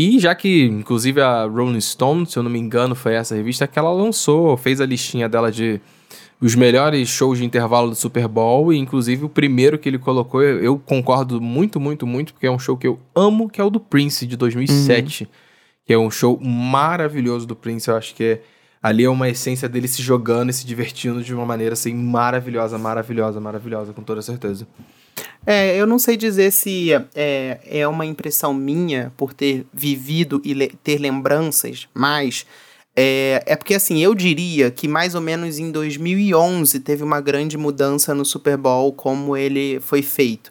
E já que, inclusive, a Rolling Stone, se eu não me engano, foi essa revista que ela lançou, fez a listinha dela de os melhores shows de intervalo do Super Bowl, e inclusive o primeiro que ele colocou, eu, concordo muito, muito, muito, porque é um show que eu amo, que é o do Prince, de 2007, que é um show maravilhoso do Prince, eu acho que é, ali é uma essência dele se jogando e se divertindo de uma maneira, assim, maravilhosa, maravilhosa, maravilhosa, com toda certeza. É, eu não sei dizer se é, é uma impressão minha por ter vivido e le- ter lembranças, mas é, é porque assim, eu diria que mais ou menos em 2011 teve uma grande mudança no Super Bowl como ele foi feito.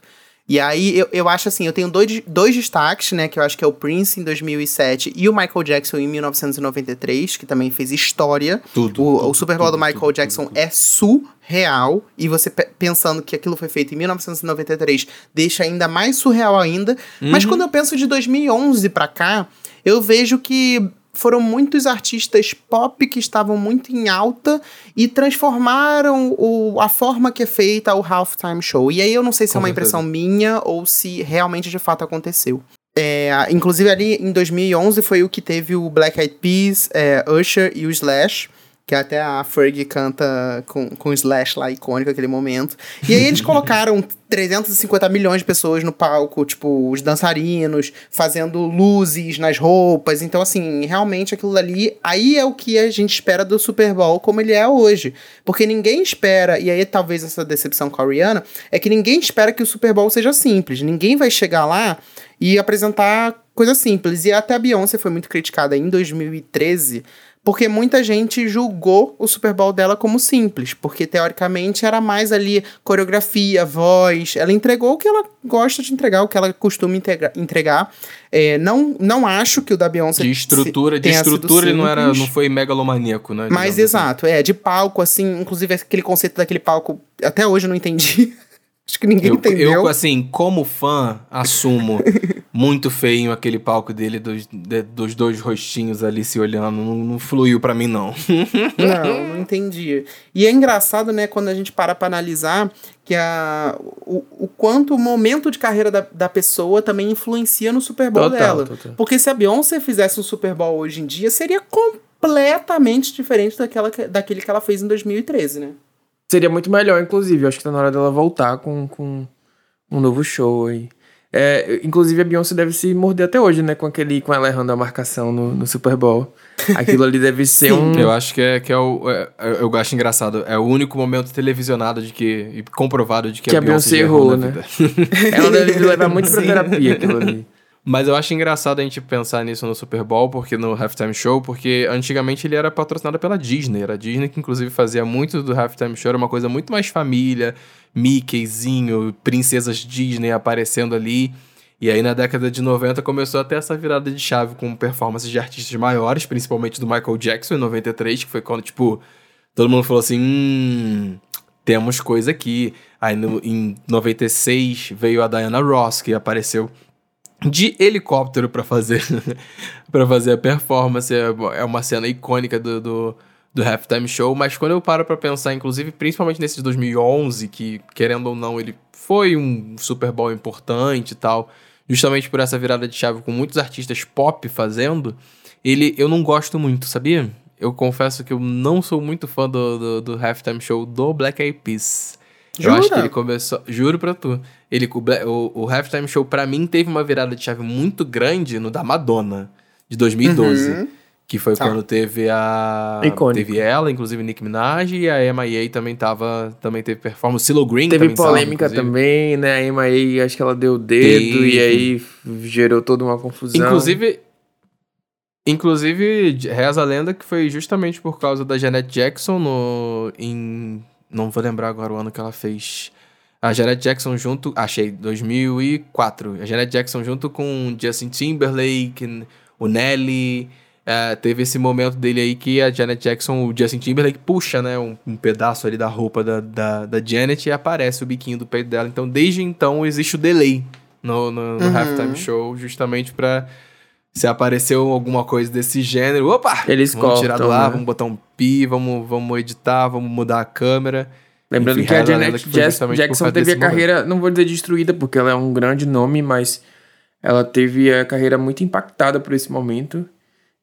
E aí, eu, eu acho assim, eu tenho dois, dois destaques, né? Que eu acho que é o Prince em 2007 e o Michael Jackson em 1993, que também fez história. Tudo. O, tudo, o Super Bowl do Michael tudo, Jackson tudo. é surreal. E você pe- pensando que aquilo foi feito em 1993, deixa ainda mais surreal ainda. Mas Uhum. quando eu penso de 2011 pra cá, eu vejo que foram muitos artistas pop que estavam muito em alta e transformaram o, a forma que é feita o halftime show. E aí eu não sei se Com é uma certeza. impressão minha ou se realmente de fato aconteceu. É, inclusive ali em 2011 foi o que teve o Black Eyed Peas, é, Usher e o Slash, que até a Fergie canta com, com Slash lá, icônico aquele momento. E aí eles colocaram 350 milhões de pessoas no palco, tipo, os dançarinos, fazendo luzes nas roupas. Então, assim, realmente aquilo ali, aí é o que a gente espera do Super Bowl como ele é hoje. Porque ninguém espera, e aí talvez essa decepção com a Rihanna, é que ninguém espera que o Super Bowl seja simples. Ninguém vai chegar lá e apresentar coisa simples. E até a Beyoncé foi muito criticada em 2013 porque muita gente julgou o Super Bowl dela como simples, porque teoricamente era mais ali coreografia, voz. Ela entregou o que ela gosta de entregar, o que ela costuma entregar. É, não, não acho que o da Beyoncé De estrutura, de estrutura ele não era, não foi megalomaníaco, né? Mas assim. exato, é, de palco, assim, inclusive aquele conceito daquele palco, até hoje eu não entendi. Acho que ninguém Eu, entendeu. eu, assim, como fã, assumo muito feio aquele palco dele, dos, de- dos dois rostinhos ali se olhando. Não, não fluiu pra mim, não. Não, não entendi. E é engraçado, né, quando a gente para pra analisar que a, o, o quanto o momento de carreira da, da pessoa também influencia no Super Bowl Total, dela. total. Porque se a Beyoncé fizesse um Super Bowl hoje em dia, seria completamente diferente daquela, que- daquele que ela fez em 2013, né? Seria muito melhor, inclusive. Eu acho que tá na hora dela voltar com, com um novo show aí. É, inclusive, a Beyoncé deve se morder até hoje, né? Com aquele, com ela errando a marcação no, no Super Bowl. Aquilo ali deve ser um. Eu acho que é, que é o. é- é- eu acho engraçado. É o único momento televisionado de que. e comprovado de que, Que a a Beyoncé, Beyoncé errou errou, na né? vida. Ela deve levar muito pra terapia aquilo ali. Mas eu acho engraçado a gente pensar nisso no Super Bowl, porque no Halftime Show, porque antigamente ele era patrocinado pela Disney. Era a Disney que, inclusive, fazia muito do Halftime Show, era uma coisa muito mais família, Mickeyzinho, princesas Disney aparecendo ali. E aí, na década de 90, começou a ter essa virada de chave com performances de artistas maiores, principalmente do Michael Jackson em 93, que foi quando, tipo, todo mundo falou assim: hum, temos coisa aqui. Aí no, em 96 veio a Diana Ross, que apareceu de helicóptero pra fazer para fazer a performance. É é uma cena icônica do, do, do Halftime Show, mas quando eu paro pra pensar, inclusive, principalmente nesse de 2011, que, querendo ou não, ele foi um Super Bowl importante e tal, justamente por essa virada de chave com muitos artistas pop fazendo, ele eu não gosto muito, sabia? Eu confesso que eu não sou muito fã do, do, do Halftime Show do Black Eyed Peas. Eu acho que Jura? ele começou. Juro pra tu. Ele, o, o, Halftime Show, pra mim, teve uma virada de chave muito grande no da Madonna, de 2012. Uhum. Que foi Tá. quando teve a. Icônico. Teve ela, inclusive Nicki Minaj, e a MIA também tava. Também teve performance. Silo Green Teve também tava, polêmica inclusive. também, né? A MIA, acho que ela deu o dedo Teve. e aí gerou toda uma confusão. Inclusive. Inclusive, reza a lenda que foi justamente por causa da Janet Jackson no. Em. Não vou lembrar agora o ano que ela fez. A Janet Jackson junto. Achei, 2004. A Janet Jackson junto com Justin Timberlake, o Nelly. é, teve esse momento dele aí que a Janet Jackson, o Justin Timberlake, puxa, né? Um, um pedaço ali da roupa da, da, da Janet e aparece o biquinho do peito dela. Então, desde então, existe o delay no, no, no Uhum. halftime show, justamente pra. Se apareceu alguma coisa desse gênero, opa! Eles vamos tirar do cortam, ar, né? vamos botar um pi, vamos, vamos editar, vamos mudar a câmera. Lembrando Enfim, que a Janet Jackson causa teve a momento. carreira, não vou dizer destruída, porque ela é um grande nome, mas ela teve a carreira muito impactada por esse momento.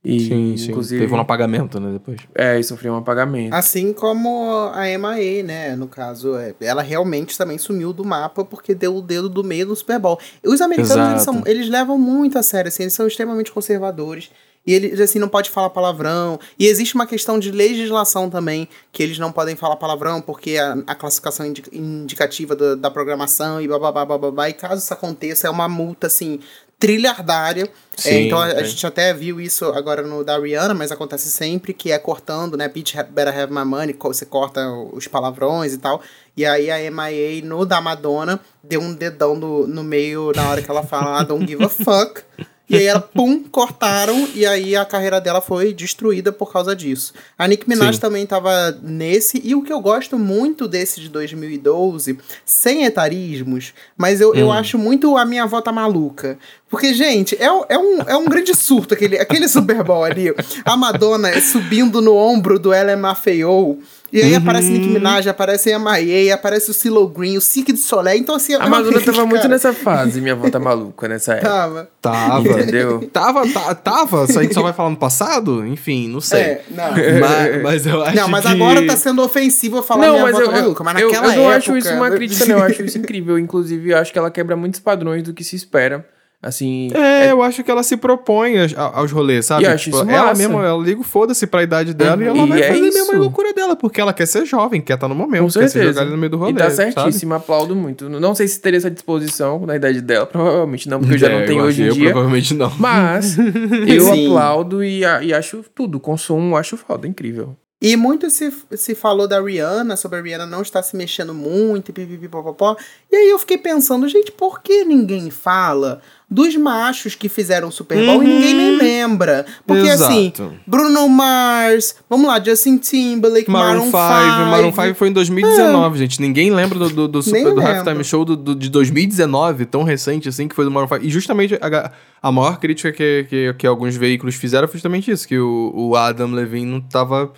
E, Sim, sim. inclusive, Teve um apagamento, né, depois. é, e sofreu um apagamento. Assim como a MIA, né? No caso, é, ela realmente também sumiu do mapa porque deu o dedo do meio do Super Bowl. Os americanos, eles, são, eles levam muito a sério, assim, eles são extremamente conservadores. E eles, assim, não pode falar palavrão. E existe uma questão de legislação também, que eles não podem falar palavrão, porque a, a classificação indi- indicativa da, da programação e bababá, bababá. E caso isso aconteça, é uma multa, assim, trilhardária. É, Sim, então a, a gente até viu isso agora no da Rihanna, mas acontece sempre que é cortando, né? Bitch better have my money, você corta os palavrões e tal. E aí a MIA no da Madonna deu um dedão no, no meio na hora que ela fala I don't give a fuck. E aí ela, pum, cortaram, e aí a carreira dela foi destruída por causa disso. A Nicki Minaj Sim. também tava nesse, e o que eu gosto muito desse de 2012, sem etarismos, mas eu, Hum. eu acho muito a minha avó tá maluca. Porque, gente, é, um- é, um, é um grande surto aquele, aquele Super Bowl ali. A Madonna subindo no ombro do LMFAO. E aí aparece Nicki Minaj, aparece a MIA, aparece o CeeLo Green, o Cique de Soleil. Então, assim... é A Madonna tava muito cara. nessa fase, minha avó tá maluca nessa época. Tava. Tava. Entendeu? Tava, tá- tava. Só a gente só vai falar no passado? Enfim, não sei. É, não. Mas, mas eu acho Não, mas que... agora tá sendo ofensivo eu falar Não, minha mas avó eu, tá eu, maluca. Mas eu, naquela eu não época... acho isso uma crítica, não. Eu acho isso incrível. Inclusive, eu acho que ela quebra muitos padrões do que se espera. Assim, É, eu acho que ela se propõe aos, aos rolês, sabe? E Tipo, ela mesma, ela liga o foda-se pra idade dela e Uhum. ela E vai é fazer a mesma isso. loucura dela, porque ela quer ser jovem, quer estar no momento, com quer se certeza. jogar ali no meio do rolê. e tá sabe? certíssimo, aplaudo muito. Não sei se teria essa disposição na idade dela, provavelmente não, porque eu já É, não tenho eu hoje em dia. Provavelmente não. Mas eu aplaudo e, a- e acho tudo. Consumo, acho foda, incrível. E muito se, se falou da Rihanna, sobre a Rihanna não estar se mexendo muito, e pipipipopopó. E aí eu fiquei pensando, gente, por que ninguém fala dos machos que fizeram o Super Bowl e ninguém nem lembra? Porque assim, Exato. Bruno Mars, vamos lá, Justin Timberlake, Maroon 5, Maroon 5 foi em 2019, gente. Ninguém lembra do, do, do, super- do halftime show do, do- de 2019, tão recente assim, que foi do Maroon 5. E justamente a, a maior crítica que, que, que alguns veículos fizeram foi justamente isso: que o, o Adam Levine não tava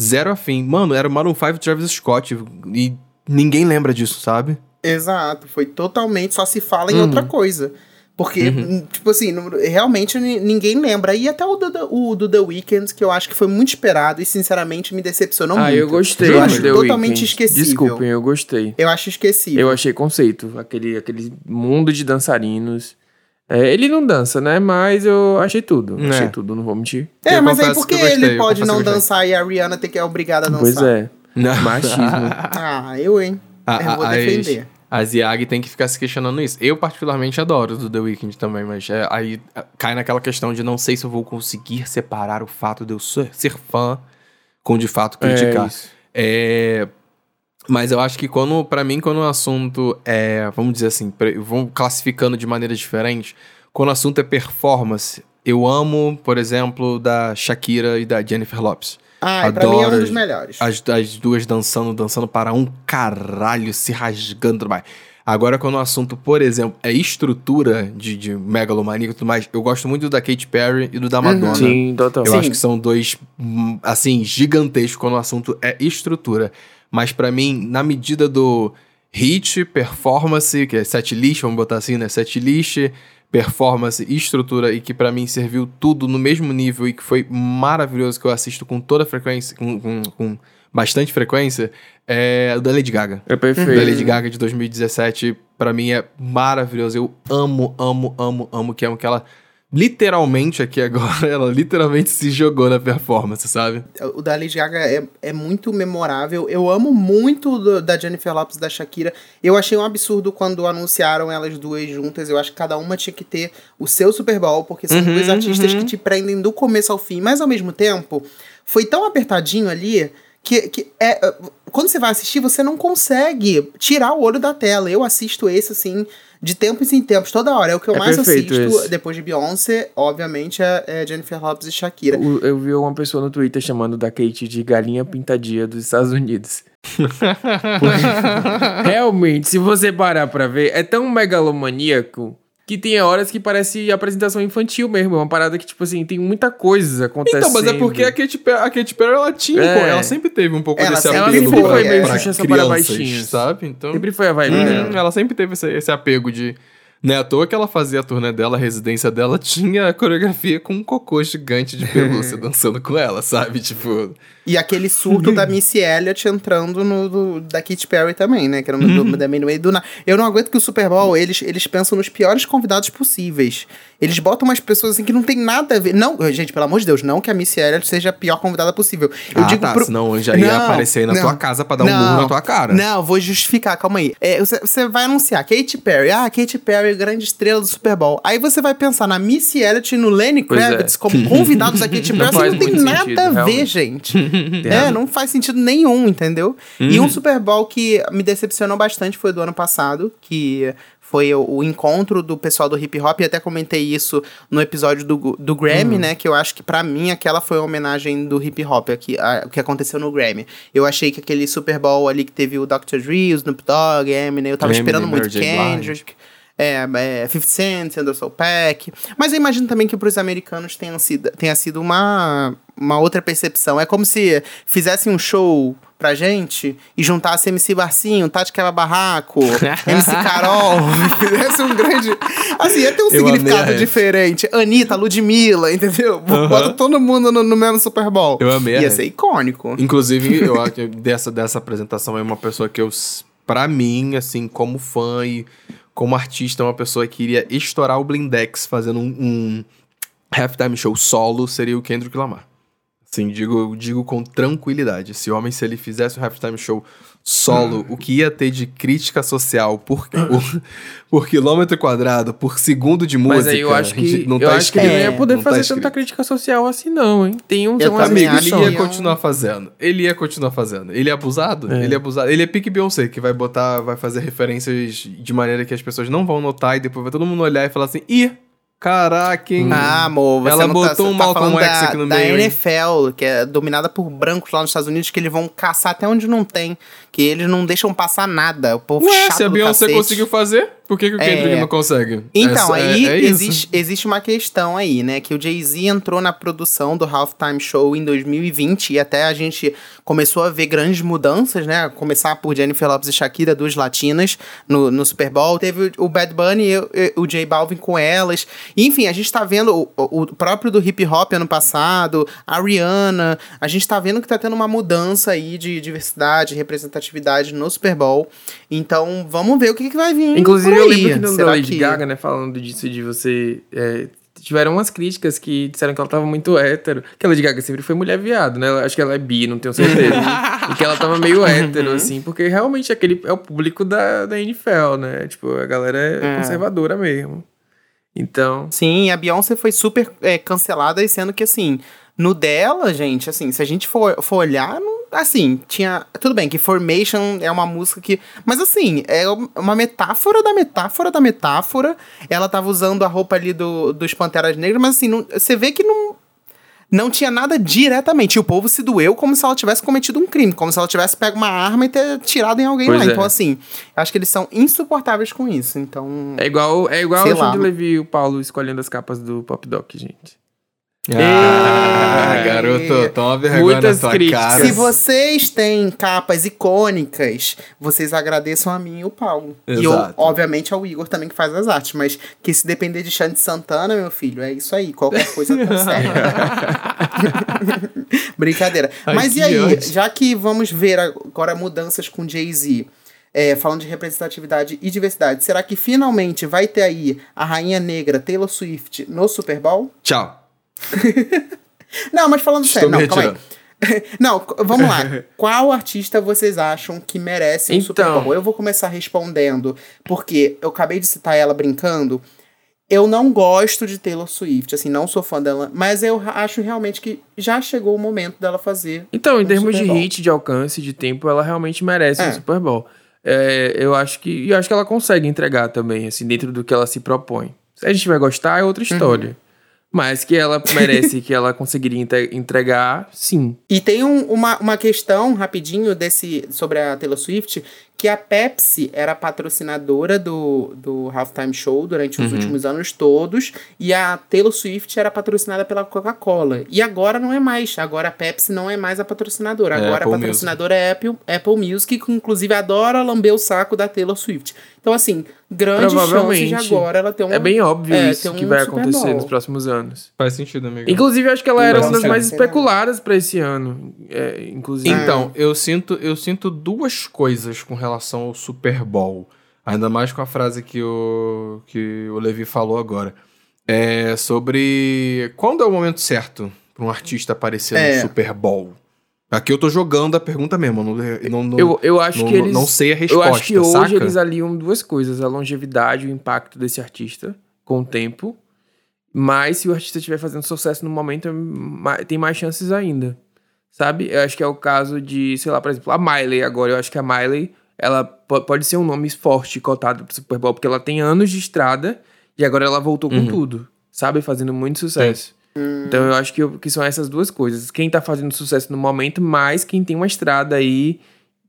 zero afim. Mano, era o Maroon 5 e Travis Scott. E ninguém lembra disso, sabe? Exato, foi totalmente, só se fala em Uhum. outra coisa. Porque, hum, tipo assim, não- realmente ni- ninguém lembra. E até o do, o do The Weeknd, que eu acho que foi muito esperado e sinceramente me decepcionou ah, muito. eu gostei. Eu acho The totalmente Weeknd. esquecível. Desculpem, eu gostei. Eu acho esquecível. Eu achei conceito, aquele, aquele mundo de dançarinos. É, ele não dança, né? Mas eu achei tudo. É. Achei tudo, não vou mentir. É, Eu mas aí por que ele pode não gostei. dançar e a Rihanna tem que é obrigada a dançar? Pois é. Não. Machismo. Ah, eu, hein? A- eu vou a- defender. A Ziag tem que ficar se questionando isso. Eu, particularmente, adoro do The Weeknd também, mas é, aí é, cai naquela questão de não sei se eu vou conseguir separar o fato de eu ser, ser fã com de fato criticar. É isso. É, mas eu acho que quando, pra mim, quando o assunto é, vamos dizer assim, vamos classificando de maneira diferente, quando o assunto é performance, eu amo, por exemplo, da Shakira e da Jennifer Lopes. Ah, e pra mim é um Adoro dos melhores. As, as duas dançando, dançando para um caralho, se rasgando e tudo mais. Agora, quando o assunto, por exemplo, é estrutura de, de megalomania e tudo mais, eu gosto muito do da Katy Perry e do da Madonna. Sim, total. Eu Sim. acho que são dois, hum, assim, gigantescos quando o assunto é estrutura. Mas pra mim, na medida do hit, performance, que é set list, vamos botar assim, né? Set list, performance e estrutura, e que pra mim serviu tudo no mesmo nível e que foi maravilhoso, que eu assisto com toda frequência, com, com, com bastante frequência, é o da Lady Gaga. É Da perfeito. Lady Gaga de 2017, pra mim é maravilhoso. Eu amo, amo, amo, amo que é que ela literalmente aqui agora, ela literalmente se jogou na performance, sabe? O da Lady Gaga é, é muito memorável. Eu amo muito do- da Jennifer Lopes e da Shakira. Eu achei um absurdo quando anunciaram elas duas juntas. Eu acho que cada uma tinha que ter o seu Super Bowl, porque são Uhum, duas artistas uhum. que te prendem do começo ao fim. Mas ao mesmo tempo, foi tão apertadinho ali que, que é, quando você vai assistir, você não consegue tirar o olho da tela. Eu assisto esse assim. De tempos em tempos, toda hora. É o que eu É mais assisto. esse. Depois de Beyoncé, obviamente, é, é Jennifer Lopes e Shakira. O- Eu vi uma pessoa no Twitter chamando da Kate de galinha pintadinha dos Estados Unidos. Realmente, se você parar pra ver, é tão megalomaníaco que tem horas que parece apresentação infantil mesmo. É uma parada que, tipo assim, tem muita coisa acontecendo. Então, mas é porque a Katy Perry, a Katy Perry ela tinha, É. pô, ela sempre teve um pouco Ela desse sempre apego foi, pra, meio pra Xuxa para crianças, baixinhos. sabe? Então, Sempre foi a vibe dela. ela sempre teve esse, esse apego de. Não é à toa que ela fazia a turnê dela, a residência dela, tinha a coreografia com um cocô gigante de pelúcia dançando com ela, sabe? Tipo. E aquele surto da Missy Elliott entrando no do- da Katy Perry também, né? Que era no, do, também no meio do nada. Eu não aguento que o Super Bowl, eles, eles pensam nos piores convidados possíveis. Eles botam umas pessoas assim que não tem nada a ver. Não, gente, pelo amor de Deus, não que a Missy Elliott seja a pior convidada possível. Eu ah, digo tá, pro- senão já ia Não, aparecer aí na não, tua casa pra dar um não, murro na tua cara. Não, vou justificar, calma aí. É, você, você vai anunciar Katy Perry. Ah, Katy Perry grande estrela do Super Bowl. Aí você vai pensar na Missy Elliott e no Lenny é. Kravitz como convidados aqui, tipo, Não assim, faz não tem nada sentido, a ver, realmente. gente. é, não faz sentido nenhum, entendeu? E um Super Bowl que me decepcionou bastante foi do ano passado, que foi o, encontro do pessoal do hip hop, e até comentei isso no episódio do, do Grammy, né? Que eu acho que pra mim aquela foi a homenagem do hip hop, aqui, o que aconteceu no Grammy. Eu achei que aquele Super Bowl ali que teve o Dr. Dre, o Snoop Dogg, Eminem, eu tava Eminem, esperando muito Mary J. É, é, 50 Cent, Anderson Paak. Mas eu imagino também que pros americanos tenha sido, tenha sido uma, uma outra percepção. É como se fizessem um show pra gente e juntasse MC Barcinho, Tati Quebra Barraco, MC Carol, fizesse um grande. Assim, ia ter um Eu significado diferente. Anitta, Ludmilla, entendeu? Bota todo mundo no, no mesmo Super Bowl. Eu amei Ia ser icônico. Inclusive, eu acho que dessa, dessa apresentação é uma pessoa que eu, pra mim, assim, como fã e como artista, é uma pessoa que iria estourar o Blindex fazendo um, um halftime show solo, seria o Kendrick Lamar. Assim, digo, digo com tranquilidade. Esse homem, se ele fizesse um halftime show solo, o que ia ter de crítica social por, por, por quilômetro quadrado, por segundo de música, Mas aí eu acho que, não eu tá acho que ele não ia escrito, poder não tá fazer escrito. tanta crítica social assim, não, hein? Tem um, Eu tem também ele ia continuar fazendo. Ele ia continuar fazendo. Ele é abusado? Ele é abusado. Ele é pique Beyoncé, que vai botar, vai fazer referências de maneira que as pessoas não vão notar e depois vai todo mundo olhar e falar assim: ih, caraca, hein? Ah, amor, você Ela não botou tá, um tá Malcolm X da, aqui no da meio, hein? NFL, que é dominada por brancos lá nos Estados Unidos, que eles vão caçar até onde não tem, que eles não deixam passar nada. O povo Ué, chato se a do Beyoncé conseguiu fazer, por que, que o Kendrick É. não consegue? Então, Essa- é- aí é isso. existe, existe uma questão aí, né? Que o Jay-Z entrou na produção do Halftime Show em 2020 e até a gente começou a ver grandes mudanças, né? Começar por Jennifer Lopez e Shakira, duas latinas, no, no Super Bowl. Teve o Bad Bunny o- e o J Balvin com elas. Enfim, a gente tá vendo o, o- próprio do hip hop ano passado, a Rihanna. A gente tá vendo que tá tendo uma mudança aí de diversidade, representatividade no Super Bowl. Então, vamos ver o que, que vai vir. Inclusive, eu lembro que no da Lady que- Gaga, né, falando disso de você. é, tiveram umas críticas que disseram que ela tava muito hétero. Que a Lady Gaga sempre foi mulher viado, né? Acho que ela é bi, não tenho certeza. e que ela tava meio hétero, assim, porque realmente aquele é o público da, da NFL, né? Tipo, a galera é, É. conservadora mesmo. Então. Sim, a Beyoncé foi super é, cancelada, e sendo que, assim, no dela, gente, assim, se a gente for, for olhar, não- assim, tinha. Tudo bem que Formation é uma música que. Mas, assim, é uma metáfora da metáfora da metáfora. Ela tava usando a roupa ali do, dos Panteras Negras, mas, assim, não- você vê que não. Não tinha nada diretamente. E o povo se doeu como se ela tivesse cometido um crime, como se ela tivesse pego uma arma e ter tirado em alguém Pois lá. é. Então, assim, acho que eles são insuportáveis com isso. Então. É igual, é igual o Levi e o Paulo escolhendo as capas do Pop Doc, gente. Ah, É. garoto, toma vergonha Muitas na tua críticas. cara. Se vocês têm capas icônicas, vocês agradeçam a mim e o Paulo. E, eu, Exato. obviamente, ao Igor também que faz as artes. Mas que se depender de Xande Santana, meu filho, é isso aí. Qualquer coisa tá certo. Brincadeira. Ai, mas e aí, ódio. já que vamos ver agora mudanças com Jay-Z, é, falando de representatividade e diversidade, será que finalmente vai ter aí a rainha negra Taylor Swift no Super Bowl? Tchau. Não, mas falando Estou sério, me não, calma aí. retirando. Não, vamos lá. Qual artista vocês acham que merece um Super Então. Bowl? Eu vou começar respondendo, porque eu acabei de citar ela brincando. Eu não gosto de Taylor Swift, assim, não sou fã dela, mas eu acho realmente que já chegou o momento dela fazer. Então, em Um termos de Super hit, de alcance, de tempo, ela realmente merece É. um Super Bowl. É, eu acho que e eu acho que ela consegue entregar também, assim, dentro do que ela se propõe. Se a gente vai gostar, é outra Uhum. Mas que ela merece, que ela conseguiria entre- entregar, sim. E tem um- uma, uma questão rapidinho desse sobre a Taylor Swift, que a Pepsi era patrocinadora do, do Halftime Show durante os últimos anos todos, e a Taylor Swift era patrocinada pela Coca-Cola. E agora não é mais. Agora a Pepsi não é mais a patrocinadora. É Agora Apple a patrocinadora é Apple, Apple Music, que inclusive adora lamber o saco da Taylor Swift. Então, assim, grandes chances de agora ela ter um. É bem óbvio é, isso que um vai acontecer nos próximos anos. Faz sentido, amigo. Inclusive, eu acho que ela era uma das mais especuladas pra esse ano. É, inclusive. Então, eu sinto, eu sinto duas coisas com relação ao Super Bowl. Ainda mais com a frase que o, que o Levi falou agora. É sobre quando é o momento certo para um artista aparecer É. no Super Bowl. Aqui eu tô jogando a pergunta mesmo. Não, não, não, Eu, eu acho não, que eles. não sei a eu resposta. acho que hoje saca? eles aliam duas coisas: a longevidade e o impacto desse artista com o tempo. Mas se o artista estiver fazendo sucesso no momento, é tem mais chances ainda. Sabe? Eu acho que é o caso de, sei lá, por exemplo, a Miley agora. Eu acho que a Miley, ela po- pode ser um nome forte cotado pro Super Bowl, porque ela tem anos de estrada e agora ela voltou com Uhum. tudo. Sabe? Fazendo muito sucesso. Então eu acho que, eu- que são essas duas coisas. Quem tá fazendo sucesso no momento, mais quem tem uma estrada aí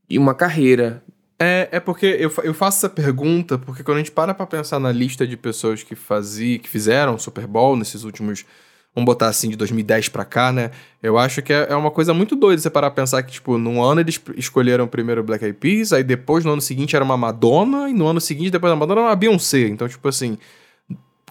e uma carreira. É, é porque eu, eu faço essa pergunta porque quando a gente para pra pensar na lista de pessoas que faziam, que fizeram Super Bowl nesses últimos, vamos botar assim, de 2010 pra cá, né? Eu acho que é, é uma coisa muito doida você parar pra pensar que, tipo, num ano eles escolheram primeiro Black Eyed Peas, aí depois no ano seguinte era uma Madonna, e no ano seguinte, depois da Madonna, era uma Beyoncé. Então, tipo assim,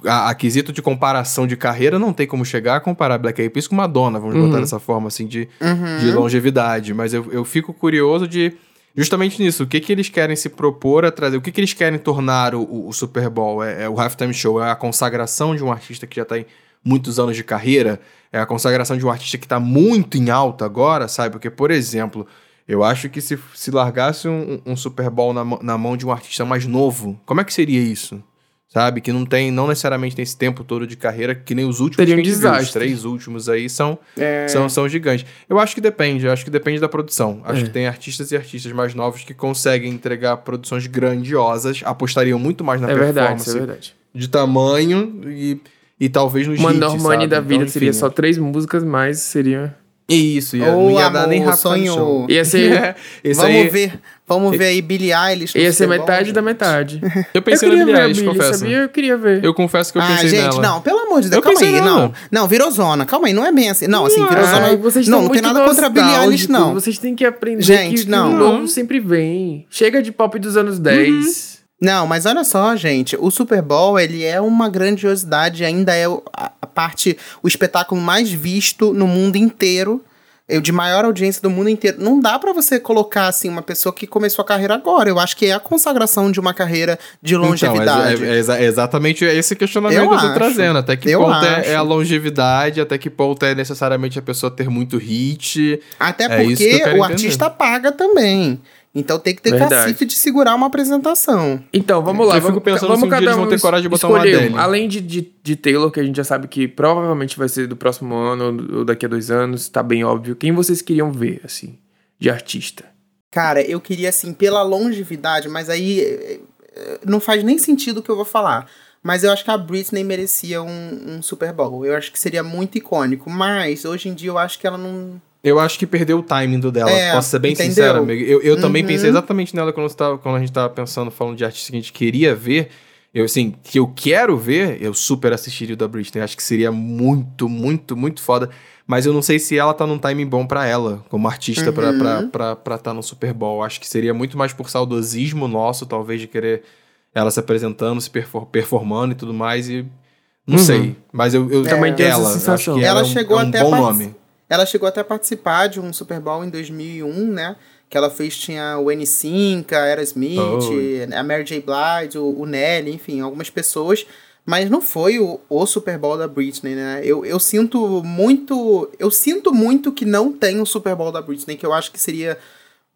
a, a quesito de comparação de carreira não tem como chegar a comparar Black Eyed Peas com Madonna, vamos botar dessa forma, assim, de, Uhum. de longevidade. Mas eu, eu fico curioso de justamente nisso. O que, que eles querem se propor a trazer? O que, que eles querem tornar o, o- Super Bowl? É, é o halftime show? É a consagração de um artista que já tem muitos anos de carreira? É a consagração de um artista que está muito em alta agora, sabe? Porque, por exemplo, eu acho que se, se largasse um, um Super Bowl na, mão- na mão de um artista mais novo, como é que seria isso? Sabe? Que não tem, não necessariamente tem esse tempo todo de carreira, que nem os últimos Seria um viu. Os desastre. três últimos aí são, É. são, são gigantes. Eu acho que depende, eu acho que depende da produção. Acho É. que tem artistas e artistas mais novos que conseguem entregar produções grandiosas, apostariam muito mais na é verdade, performance isso é verdade. de tamanho e, e talvez nos Uma hits, Normani sabe? da vida Então, seria enfim, só três músicas, mas seria. Isso, ia, Ou não ia amor, dar nem halftime sonho- show. Ia ser, É, esse vamos aí, ver, vamos ver aí Billie Eilish. ia ser metade da gente. metade. Eu pensei eu na Billie Eilish, confesso. sabia? Eu queria ver. Eu confesso que eu Ah, pensei gente, nela. não, pelo amor de Eu Deus, calma pensei aí, nela. não. Não, virou zona, calma aí, não é bem assim. Não, assim, virou zona. Ai, vocês não, não tem nada contra a Billie Eilish, não. Vocês têm que aprender Gente, que, não. o novo sempre vem. Chega de pop dos anos 10. Não, mas olha só, gente, o Super Bowl, ele é uma grandiosidade, ainda é a, parte, o espetáculo mais visto no mundo inteiro, é de maior audiência do mundo inteiro. Não dá pra você colocar, assim, uma pessoa que começou a carreira agora. Eu acho que é a consagração de uma carreira de Então, longevidade. é, é exa- é exatamente esse questionamento Eu que eu tô acho. trazendo. Até que Eu ponto é, é a longevidade, até que ponto é necessariamente a pessoa ter muito hit. Até É que porque quero o entender. artista paga também. Então tem que ter Verdade. cacife de segurar uma apresentação. Então, vamos lá. Eu fico vamos, pensando vamos se um dia cada eles vão um ter coragem de botar uma escolher um. Adele. Além de, de, de Taylor, que a gente já sabe que provavelmente vai ser do próximo ano ou daqui a dois anos, tá bem óbvio. Quem vocês queriam ver, assim, de artista? Cara, eu queria, assim, pela longevidade, mas aí eh, eh, não faz nem sentido o que eu vou falar. Mas eu acho que a Britney merecia um, um Super Bowl. Eu acho que seria muito icônico. Mas hoje em dia eu acho que ela não. Eu acho que perdeu o timing do dela. É, Posso ser bem entendeu? sincero, amigo. Eu, eu também Uhum. pensei exatamente nela quando, tava- quando a gente tava pensando, falando de artista que a gente queria ver. Eu, assim, que eu quero ver, eu super assistiria o da Britney. Acho que seria muito, muito, muito foda. Mas eu não sei se ela tá num timing bom pra ela, como artista, pra Uhum. pra pra pra estar no Super Bowl. Acho que seria muito mais por saudosismo nosso, talvez, de querer ela se apresentando, se perfor- performando e tudo mais. E não Uhum. sei. Mas eu, eu Também tenho essa ela, acho que Ela ela é um, chegou é um até bom a partic- nome. Ela chegou até a participar de um Super Bowl em 2001, né? Que ela fez, tinha o N5, a Aerosmith, Oh. a Mary J. Blige, o, o Nelly, enfim, algumas pessoas. Mas não foi o, o Super Bowl da Britney, né? Eu, eu sinto muito... Eu sinto muito que não tem um Super Bowl da Britney, que eu acho que seria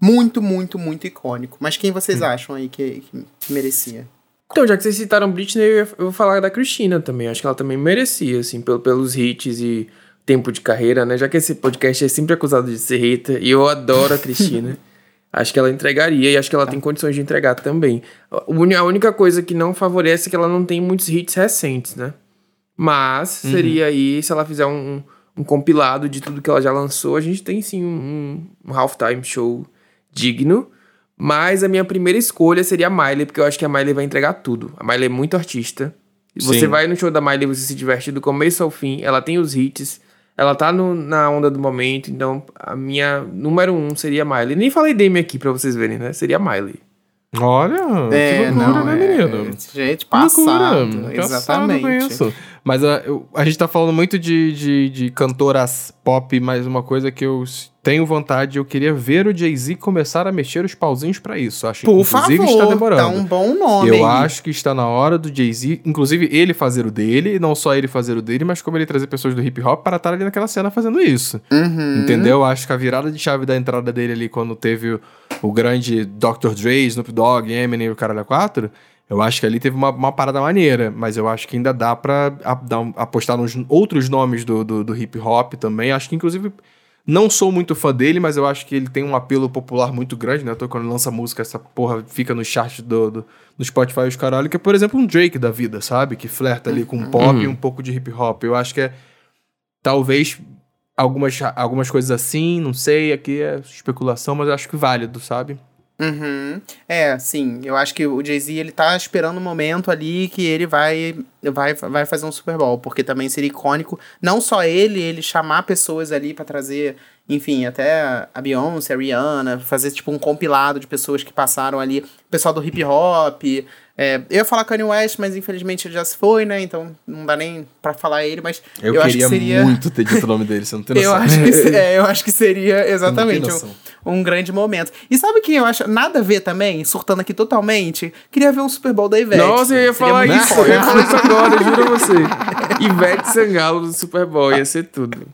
muito, muito, muito icônico. Mas quem vocês Hum. acham aí que, que- merecia? Então, já que vocês citaram Britney, eu vou falar da Cristina também. Acho que ela também merecia, assim, pelo, pelos hits e tempo de carreira, né? Já que esse podcast é sempre acusado de ser hater, e eu adoro a Cristina. acho que ela entregaria e acho que ela tem condições de entregar também. A única coisa que não favorece é que ela não tem muitos hits recentes, né? Mas Uhum. seria aí, se ela fizer um, um compilado de tudo que ela já lançou, a gente tem sim um, um halftime show digno. Mas a minha primeira escolha seria a Miley, porque eu acho que a Miley vai entregar tudo. A Miley é muito artista. Você Sim. vai no show da Miley, você se diverte do começo ao fim. Ela tem os hits. Ela tá no- na onda do momento. Então, a minha número um seria a Miley. Nem falei Demi aqui pra vocês verem, né? Seria a Miley. Olha, que loucura, né, menino? É, gente, loucura, passado. passado exatamente. isso. Mas a, eu- a gente tá falando muito de, de, de cantoras pop, mas uma coisa que eu tenho vontade, eu queria ver o Jay-Z começar a mexer os pauzinhos pra isso. Acho que Por inclusive favor, está demorando. tá um bom nome Eu acho que está na hora do Jay-Z, inclusive ele fazer o dele, e não só ele fazer o dele, mas como ele trazer pessoas do hip hop para estar ali naquela cena fazendo isso. Uhum. Entendeu? Acho que a virada de chave da entrada dele ali, quando teve o, o grande Dr. Dre, Snoop Dogg, Eminem e o Caralho 4, eu acho que ali teve uma, uma parada maneira, mas eu acho que ainda dá pra a- dar apostar nos outros nomes do, do, do hip hop também. Acho que, inclusive, não sou muito fã dele, mas eu acho que ele tem um apelo popular muito grande, né? Tô, quando lança música, essa porra fica no chart do, do, do Spotify os caralho, que é, por exemplo, um Drake da vida, sabe? Que flerta ali com pop e um pouco de hip hop. Eu acho que é talvez algumas, algumas coisas assim, não sei, aqui é especulação, mas eu acho que válido, sabe? Uhum. É, sim. Eu acho que o Jay-Z, ele tá esperando um momento ali que ele vai, vai, vai fazer um Super Bowl, porque também seria icônico, não só ele, ele chamar pessoas ali pra trazer, enfim, até a Beyoncé, a Rihanna, fazer tipo um compilado de pessoas que passaram ali, o pessoal do hip hop. É, eu ia falar Kanye West, mas infelizmente ele já se foi, né? Então não dá nem pra falar ele, mas Eu, eu, acho queria que seria. muito ter dito o nome dele, você não tem noção. Eu acho, que, é, eu acho que seria exatamente um, um grande momento. E sabe quem eu acho nada a ver também, surtando aqui totalmente? Queria ver um Super Bowl da Ivete. Nossa, eu ia falar isso. Eu ia falar isso agora, eu juro a você. Ivete Sangalo do Super Bowl, ia ser tudo.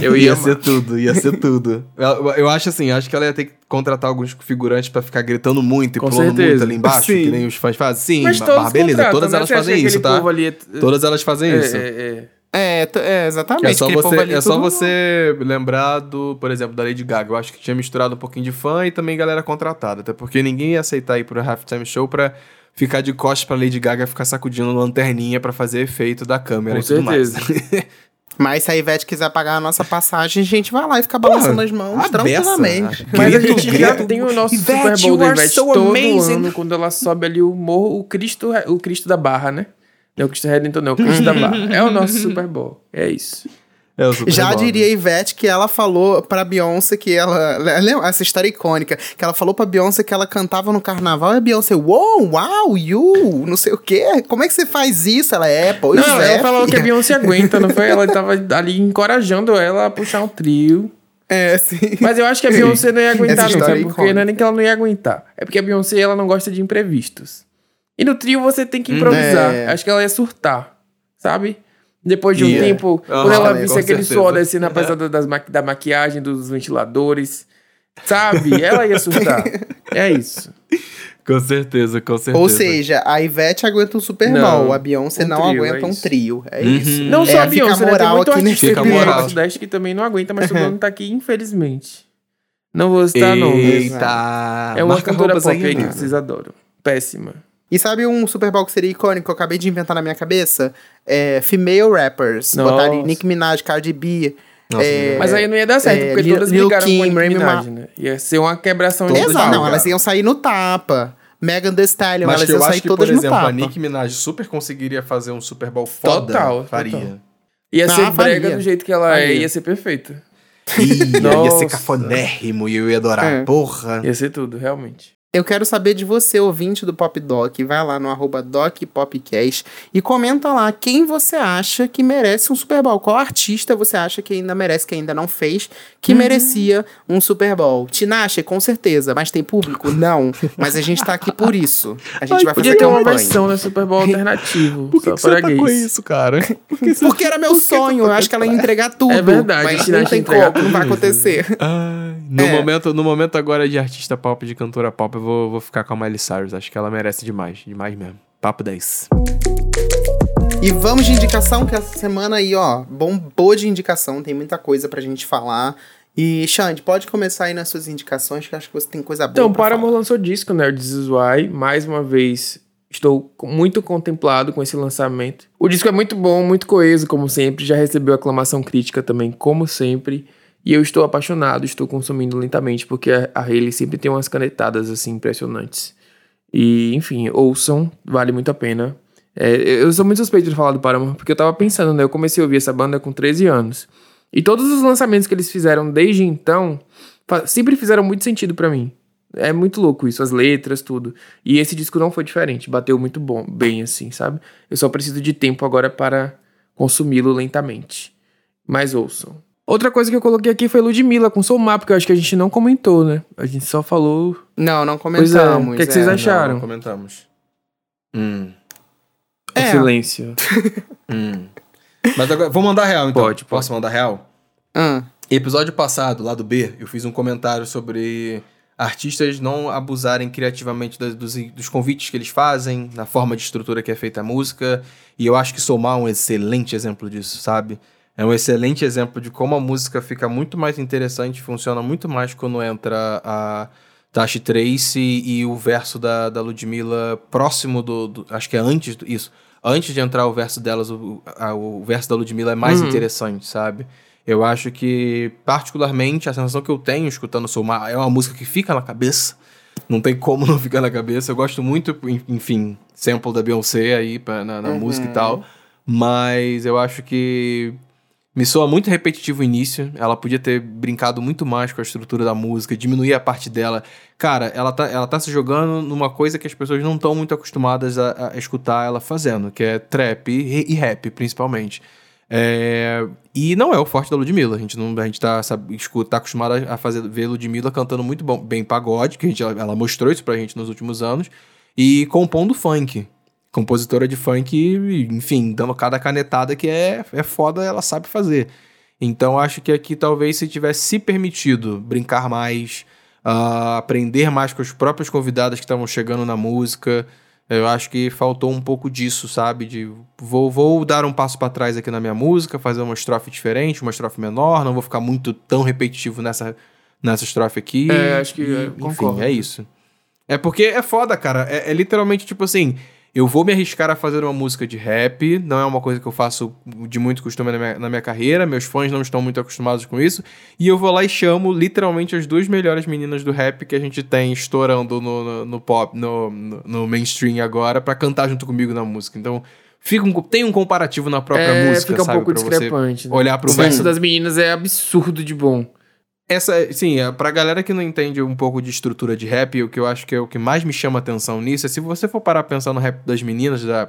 Eu ia, Ia ser tudo, ia ser tudo. Eu, eu acho assim, acho que ela ia ter que contratar alguns figurantes pra ficar gritando muito e Com pulando certeza. muito ali embaixo, Sim. que nem os fãs fazem. Sim, Mas todos beleza, todas né? elas fazem isso, tá? ali é- Todas elas fazem É, isso. é, é. É, é, exatamente. É só, você, povo ali é só tudo- você lembrar do, por exemplo, da Lady Gaga. Eu acho que tinha misturado um pouquinho de fã e também galera contratada. Até porque ninguém ia aceitar ir pro halftime show pra ficar de costas pra Lady Gaga ficar sacudindo lanterninha pra fazer efeito da câmera Com e tudo mais. Mas se a Ivete quiser pagar a nossa passagem, a gente vai lá e fica balançando as mãos tranquilamente. beça. Mas a Grito, gente já grito. tem o nosso Ivete, Super Bowl da Ivete so todo amazing. ano, quando ela sobe ali o morro, o Cristo, o Cristo da Barra, né? Não é o Cristo Redentor, não, o Cristo da Barra. É o nosso Super Bowl. É isso. É Já diria a Ivete que ela falou pra Beyoncé que ela. Lembra essa história icônica? Que ela falou pra Beyoncé que ela cantava no carnaval e a Beyoncé, uou, uau, you, não sei o quê. Como é que você faz isso? Ela é, pois não, é. ela falou que a filha." Beyoncé aguenta, não foi? Ela tava ali encorajando ela a puxar um trio. É, sim. Mas eu acho que a Beyoncé não ia aguentar, não, sabe? é Porque não é nem que ela não ia aguentar. É porque a Beyoncé, ela não gosta de imprevistos. E no trio você tem que improvisar. É. Acho que ela ia surtar, sabe? Depois de um Ia. tempo, Aham, quando ela visse aquele certeza. suor descendo apesar da- das maqui- da maquiagem, dos ventiladores, sabe? Ela ia surtar. É isso. Com certeza, com certeza. Ou seja, a Ivete aguenta um Super Não, Bowl, a Beyoncé um não trio, aguenta é um trio. É Uhum. isso. Não É, só a fica Beyoncé, né? Tem moral muito artista aqui moral. no Sudeste que também não aguenta, mas todo mundo tá aqui, infelizmente. Não vou citar nomes. Eita! É uma Marca cantora pop aí, aí que amigo. vocês adoram. Péssima. E sabe um Super Bowl que seria icônico que eu acabei de inventar na minha cabeça? É, female rappers. Nossa. Botaria Nicki Minaj, Cardi B. Nossa, é, Mas aí não ia dar certo, é, porque Lil- todas Lil brigaram Kim, com Nicki Minaj, Ma- né? Ia ser uma quebração de Exato, não, elas iam sair no tapa. Megan Thee Stallion, Mas elas que eu iam sair acho que, todas por exemplo, no tapa. a Nicki Minaj super conseguiria fazer um Super Bowl foda. Total, Faria. total. Ia Ah, ser brega faria. do jeito que ela é, Faria. ia ser perfeita. Ia, ia ser cafonérrimo e eu ia adorar. É. Porra. Ia ser tudo, realmente. Eu quero saber de você, ouvinte do Pop Doc. Vai lá no arroba DocPopcast e comenta lá quem você acha que merece um Super Bowl. Qual artista você acha que ainda merece, que ainda não fez, que Uhum. merecia um Super Bowl? Tinashe, com certeza. Mas tem público? Não. Mas a gente tá aqui por isso. A gente vai Podia fazer ter uma versão da Super Bowl alternativo, Por que, só que você atacou gays. isso, cara? Porque era meu sonho. Eu acho que ela ia entregar tudo. É verdade, a Mas não tem como, não vai acontecer. Ai, no, É. momento, no momento agora de artista pop, de cantora pop, eu vou, vou ficar com a Miley Cyrus. Acho que ela merece demais. Demais mesmo. Papo 10. E vamos de indicação, que essa semana aí, ó, bombou de indicação, tem muita coisa pra gente falar. E, Xande, pode começar aí nas suas indicações, que eu acho que você tem coisa boa Então, Paramore lançou disco, né? O This Is Why. Mais uma vez, estou muito contemplado com esse lançamento. O disco é muito bom, muito coeso, como sempre. Já recebeu aclamação crítica também, como sempre. E eu estou apaixonado, estou consumindo lentamente, porque a a Hayley sempre tem umas canetadas, assim, impressionantes. E, enfim, ouçam, vale muito a pena. É, eu sou muito suspeito de falar do Paramore, porque eu tava pensando, né? Eu comecei a ouvir essa banda com 13 anos. E todos os lançamentos que eles fizeram desde então sempre fizeram muito sentido pra mim. É muito louco isso, as letras, tudo. E esse disco não foi diferente, bateu muito bom, bem assim, sabe? Eu só preciso de tempo agora para consumi-lo lentamente. Mas ouçam. Outra coisa que eu coloquei aqui foi Ludmilla com Soul Map, que eu acho que a gente não comentou, né? A gente só falou. Não, não Pois é, comentamos. o que, que vocês é. acharam? Não, comentamos. Hum, O É. silêncio. hum. Mas agora, vou mandar real, então. Pode, pode. Posso mandar real? Ah, Episódio passado, lá do B, eu fiz um comentário sobre artistas não abusarem criativamente das- dos, dos convites que eles fazem, na forma de estrutura que é feita a música, e eu acho que Somar é um excelente exemplo disso, sabe? É um excelente exemplo de como a música fica muito mais interessante, funciona muito mais quando entra a Tashi Trace e o verso da, da Ludmilla próximo do, do- Acho que é antes do, isso. Antes de entrar o verso delas, o, a- o verso da Ludmilla é mais Uhum. interessante, sabe? Eu acho que, particularmente, a sensação que eu tenho escutando Soulmar é uma música que fica na cabeça. Não tem como não ficar na cabeça. Eu gosto muito, en- enfim, sample da Beyoncé aí pra- na, na Uhum. música e tal. Mas eu acho que me soa muito repetitivo o início. Ela podia ter brincado muito mais com a estrutura da música, diminuir a parte dela. Cara, ela tá, ela tá se jogando numa coisa que as pessoas não estão muito acostumadas a, a escutar ela fazendo, que é trap e, e rap, principalmente. É, e não é o forte da Ludmilla. A gente, não, a gente tá, sabe, tá acostumado a fazer, ver Ludmilla cantando muito bom, bem pagode, que a gente, ela, ela mostrou isso pra gente nos últimos anos, e compondo funk. Compositora de funk, enfim, dando cada canetada que é, é foda, ela sabe fazer. Então acho que aqui talvez se tivesse se permitido brincar mais, ah, aprender mais com os próprios convidados que estavam chegando na música, eu acho que faltou um pouco disso, sabe? De vou, vou dar um passo pra trás aqui na minha música, fazer uma estrofe diferente, uma estrofe menor, não vou ficar muito tão repetitivo nessa, nessa estrofe aqui. É, acho que E, eu enfim, concordo. é isso. É porque é foda, cara. É, é literalmente tipo assim. Eu vou me arriscar a fazer uma música de rap, não é uma coisa que eu faço de muito costume na minha, na minha carreira, meus fãs não estão muito acostumados com isso, e eu vou lá e chamo literalmente as duas melhores meninas do rap que a gente tem estourando no, no, no pop, no, no, no mainstream agora, pra cantar junto comigo na música. Então, fica um, tem um comparativo na própria é, música, fica um sabe? pouco pra discrepante. né? olhar pro O verso das meninas é absurdo de bom. Essa, sim, é, pra galera que não entende um pouco de estrutura de rap, o que eu acho que é o que mais me chama atenção nisso é se você for parar a pensar no rap das meninas da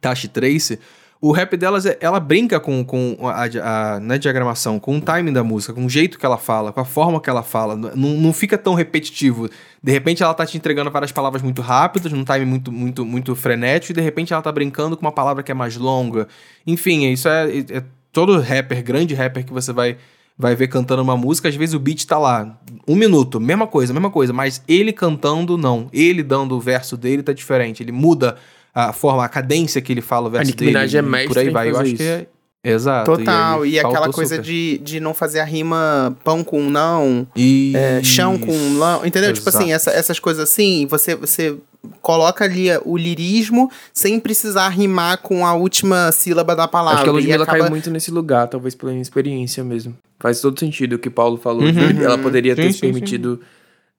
Tashi Trace, o rap delas, é- ela brinca com, com a, a, na diagramação, com o timing da música, com o jeito que ela fala, com a forma que ela fala. Não, não fica tão repetitivo. De repente ela tá te entregando várias palavras muito rápidas, num time muito, muito, muito frenético, e de repente ela tá brincando com uma palavra que é mais longa. Enfim, isso é, é todo rapper, grande rapper que você vai vai ver cantando uma música, às vezes o beat tá lá, um minuto, mesma coisa, mesma coisa, mas ele cantando, não. Ele dando o verso dele tá diferente. Ele muda a forma, a cadência que ele fala o verso Nicki dele. Minaj é e mestre Por aí vai. Eu acho que é. Exato. total. aí E, aquela coisa super. de, de não fazer a rima pão com não, E... é, chão com lão, entendeu? Tipo Exato. assim, essa- essas coisas assim, você, você coloca ali o lirismo sem precisar rimar com a última sílaba da palavra. Acho que a e Ludmilla acaba- caiu muito nesse lugar, talvez pela minha experiência mesmo. Faz todo sentido o que o Paulo falou. Uhum. de- Ela poderia ter Sim, se sim, sim. permitido,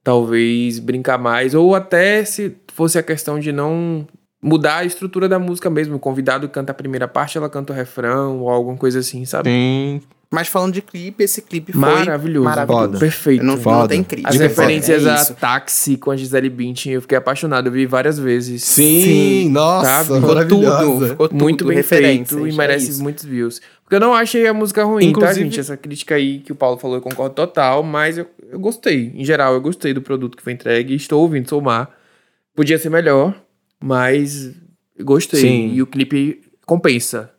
talvez, brincar mais. Ou até se fosse a questão de não mudar a estrutura da música mesmo. O convidado canta a primeira parte, ela canta o refrão, ou alguma coisa assim, sabe? Sim. Mas falando de clipe, esse clipe foi Maravilhoso. maravilhoso. Foda. Perfeito. Não, Foda. não tem crítica. As é referências é a. Táxi com a Gisele Bündchen, eu fiquei apaixonado. Eu vi várias vezes. Sim, nossa, Tá? Ficou maravilhosa. tudo. Ficou tudo, muito bem feito e é merece isso. muitos views. Porque eu não achei a música ruim, tá, Inclusive- gente? Essa crítica aí que o Paulo falou, eu concordo total, mas eu, eu gostei. Em geral, eu gostei do produto que foi entregue. Estou ouvindo Soulmar. Podia ser melhor, mas eu gostei. Sim. E o clipe compensa.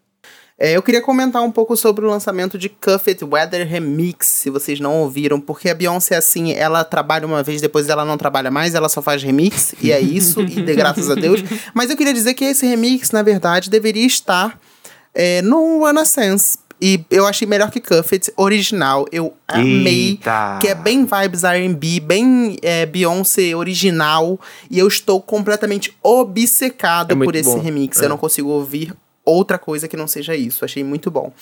É, eu queria comentar um pouco sobre o lançamento de Cuff It Weather Remix, se vocês não ouviram, porque a Beyoncé, assim, ela trabalha uma vez, depois ela não trabalha mais, ela só faz remix, e é isso, e de graças a Deus. Mas eu queria dizer que esse remix, na verdade, deveria estar é, no Renaissance. E eu achei melhor que Cuff It original. Eu amei. Eita. Que é bem vibes R&B, bem é, Beyoncé original. E eu estou completamente obcecado É por esse bom. remix. É. Eu não consigo ouvir outra coisa que não seja isso. Achei muito bom.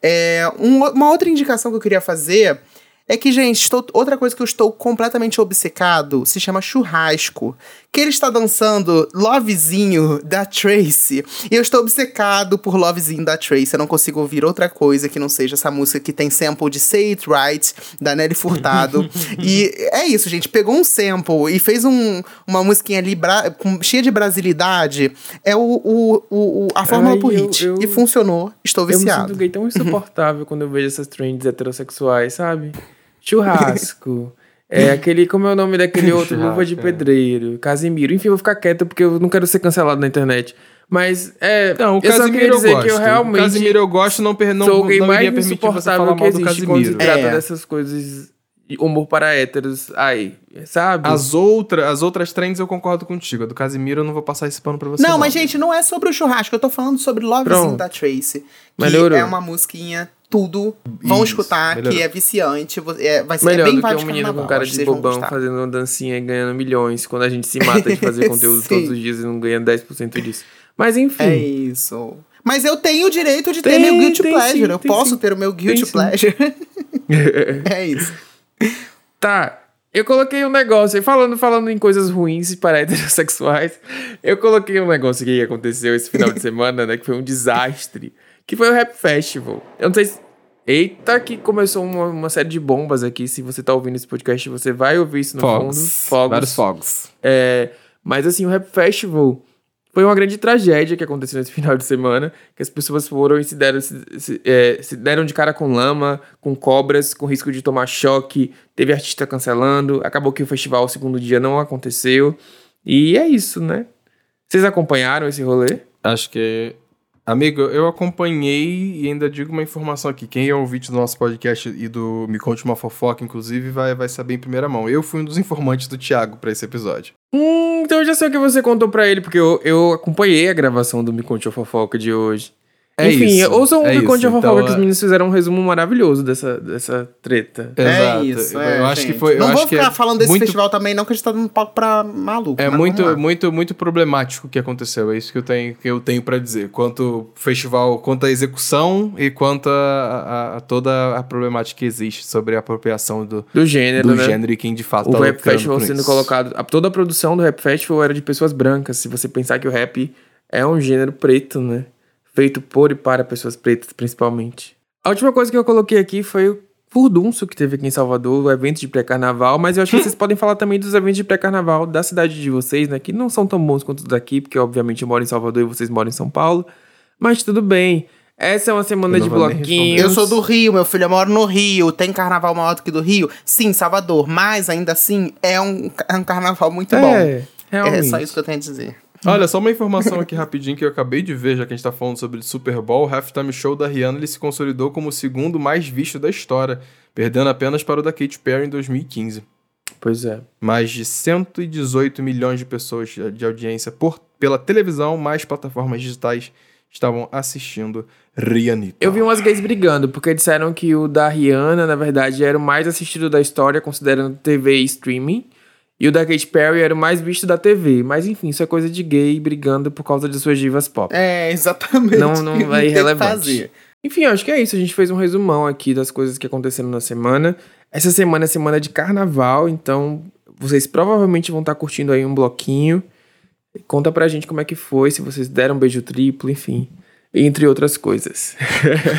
É, um- uma outra indicação que eu queria fazer É que, gente, estou- outra coisa que eu estou completamente obcecado se chama churrasco. Que ele está dançando Lovezinho da Tracy. E eu estou obcecado por Lovezinho da Tracy. Eu não consigo ouvir outra coisa que não seja essa música que tem sample de Say It Right, da Nelly Furtado. e é isso, gente. Pegou um sample e fez um, uma musiquinha ali com- cheia de brasilidade. É o, o, o, o- a fórmula Ai, pro hit. eu- E funcionou. Estou Eu me viciado. sinto gay tão insuportável quando eu vejo essas trends heterossexuais, sabe? Churrasco. É aquele, como é o nome daquele outro? Luva de é. pedreiro, Casimiro. Enfim, eu vou ficar quieto porque eu não quero ser cancelado na internet. Mas, é. Não, o eu só Casimiro eu dizer gosto. que eu realmente O Casimiro eu gosto, não, não, sou o gay não mais insuportável falar que existe quando se Casimiro. trata É. dessas coisas humor para héteros. Ai, sabe? As, outra, as outras trends eu concordo contigo. A do Casimiro eu não vou passar esse pano pra você. Não, mas gente, não é sobre o churrasco. Eu tô falando sobre Lovezinho da Tracy. Que Melhorou. é uma musiquinha tudo. Vão Isso, escutar, melhorou. que é viciante. É, vai ser Melhor é bem do que um menino com cara de bobão fazendo uma dancinha e ganhando milhões, quando a gente se mata de fazer conteúdo todos os dias e não ganha 10% disso. Mas enfim. É isso. Mas eu tenho o direito de ter Tem, meu guilty tem pleasure. sim, eu posso sim. ter o meu guilty Tem pleasure. é isso. Tá. Eu coloquei um negócio, falando, falando em coisas ruins para heterossexuais, eu coloquei um negócio que aconteceu esse final de semana, né? Que foi um desastre. Que foi o Rap Festival. Eu não sei se. Eita, que começou uma, uma série de bombas aqui. Se você tá ouvindo esse podcast, você vai ouvir isso no Fogos. fundo. Fogos. Vários fogos. É, mas assim, o Rap Festival foi uma grande tragédia que aconteceu nesse final de semana, que as pessoas foram e se deram, se, se- é, se deram de cara com lama, com cobras, com risco de tomar choque, teve artista cancelando, acabou que o festival, o segundo dia, não aconteceu. E é isso, né? Vocês acompanharam esse rolê? Acho que. Amigo, eu acompanhei e ainda digo uma informação aqui. Quem é ouvinte do nosso podcast e do Me Conte Uma Fofoca, inclusive, vai, vai saber em primeira mão. Eu fui um dos informantes do Thiago pra esse episódio. Hum, então eu já sei o que você contou pra ele, porque eu, eu acompanhei a gravação do Me Conte a Fofoca de hoje. É Enfim, isso, ouçam o é isso. Fofoca, Então, que os é- meninos fizeram um resumo maravilhoso dessa, dessa treta. É isso. Eu, é, eu acho gente. que foi. Não eu vou acho que ficar é falando desse muito, festival também, não, que a gente tá dando palco pra maluco. É muito, muito, muito problemático o que aconteceu. É isso que eu tenho, que eu tenho para dizer. Quanto festival, quanto a execução e quanto a, a- a toda a problemática que existe sobre a apropriação do, Do gênero, do né? gênero e quem de fato O tá Rap Festival sendo isso. colocado. a- toda a produção do Rap Festival era de pessoas brancas. Se você pensar que o rap é um gênero preto, né? Feito por e para pessoas pretas, principalmente. A última coisa que eu coloquei aqui foi o furdunço que teve aqui em Salvador, o evento de pré-carnaval. Mas eu acho que vocês podem falar também dos eventos de pré-carnaval da cidade de vocês, né? Que não são tão bons quanto os daqui, porque obviamente eu moro em Salvador e vocês moram em São Paulo. Mas tudo bem. Essa é uma semana de bloquinhos. Eu sou do Rio, meu filho, eu moro no Rio. Tem carnaval maior do que do Rio? Sim, Salvador. Mas ainda assim, é um, é um carnaval muito bom. É, realmente. É só isso que eu tenho a dizer. Olha, só uma informação aqui rapidinho que eu acabei de ver, já que a gente tá falando sobre o Super Bowl, o halftime show da Rihanna ele se consolidou como o segundo mais visto da história, perdendo apenas para o da Katy Perry em 2015. Pois é. Mais de 118 milhões de pessoas de de audiência por, pela televisão, mais plataformas digitais estavam assistindo Rihanna. Eu vi umas gays brigando, porque disseram que o da Rihanna, na verdade, era o mais assistido da história, considerando TV e streaming. E o da Katy Perry era o mais visto da TV. Mas enfim, isso é coisa de gay brigando por causa de suas divas pop. É, exatamente. Não- não é irrelevante. Enfim, acho que é isso. A gente fez um resumão aqui das coisas que aconteceram na semana. Essa semana é semana de carnaval, então vocês provavelmente vão estar curtindo aí um bloquinho. Conta pra gente como é que foi, se vocês deram um beijo triplo, enfim. Entre outras coisas.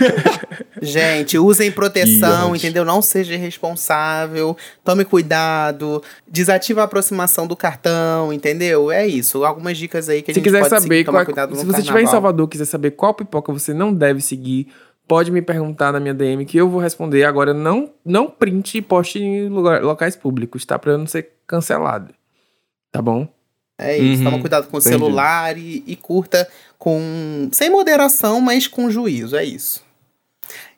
Gente, usem proteção, entendeu? Não seja irresponsável, tome cuidado, desativa a aproximação do cartão, entendeu? É isso. Algumas dicas aí que a Se gente quiser pode saber, seguir, tomar qual- cuidado se você estiver em. Salvador quiser saber qual pipoca você não deve seguir, pode me perguntar na minha DM que eu vou responder. Agora, não, não print e poste em lugar- locais públicos, tá? Pra eu não ser cancelado. Tá bom? É isso, Uhum, toma cuidado com o entendi. celular e, e curta com. sem moderação, mas com juízo, é isso.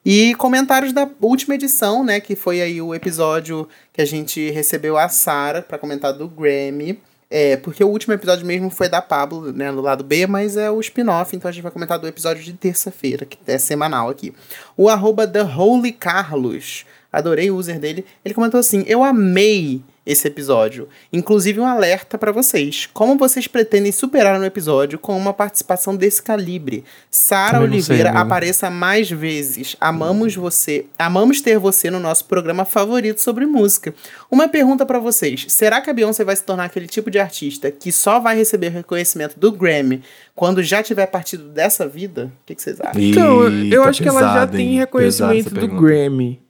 E comentários da última edição, né? Que foi aí o episódio que a gente recebeu a Sara pra comentar do Grammy. É, porque o último episódio mesmo foi da Pablo, né, no lado B, mas é o spin-off, então a gente vai comentar do episódio de terça-feira, que é semanal aqui. O arroba The Holy Carlos, adorei o user dele, ele comentou assim, eu amei esse episódio. Inclusive um alerta para vocês. Como vocês pretendem superar no episódio com uma participação desse calibre? Sara Oliveira sei, apareça mais vezes. Amamos você. Amamos ter você no nosso programa favorito sobre música. Uma pergunta para vocês. Será que a Beyoncé vai se tornar aquele tipo de artista que só vai receber reconhecimento do Grammy quando já tiver partido dessa vida? O que, que vocês acham? Então, eu acho que ela já tem reconhecimento do Grammy.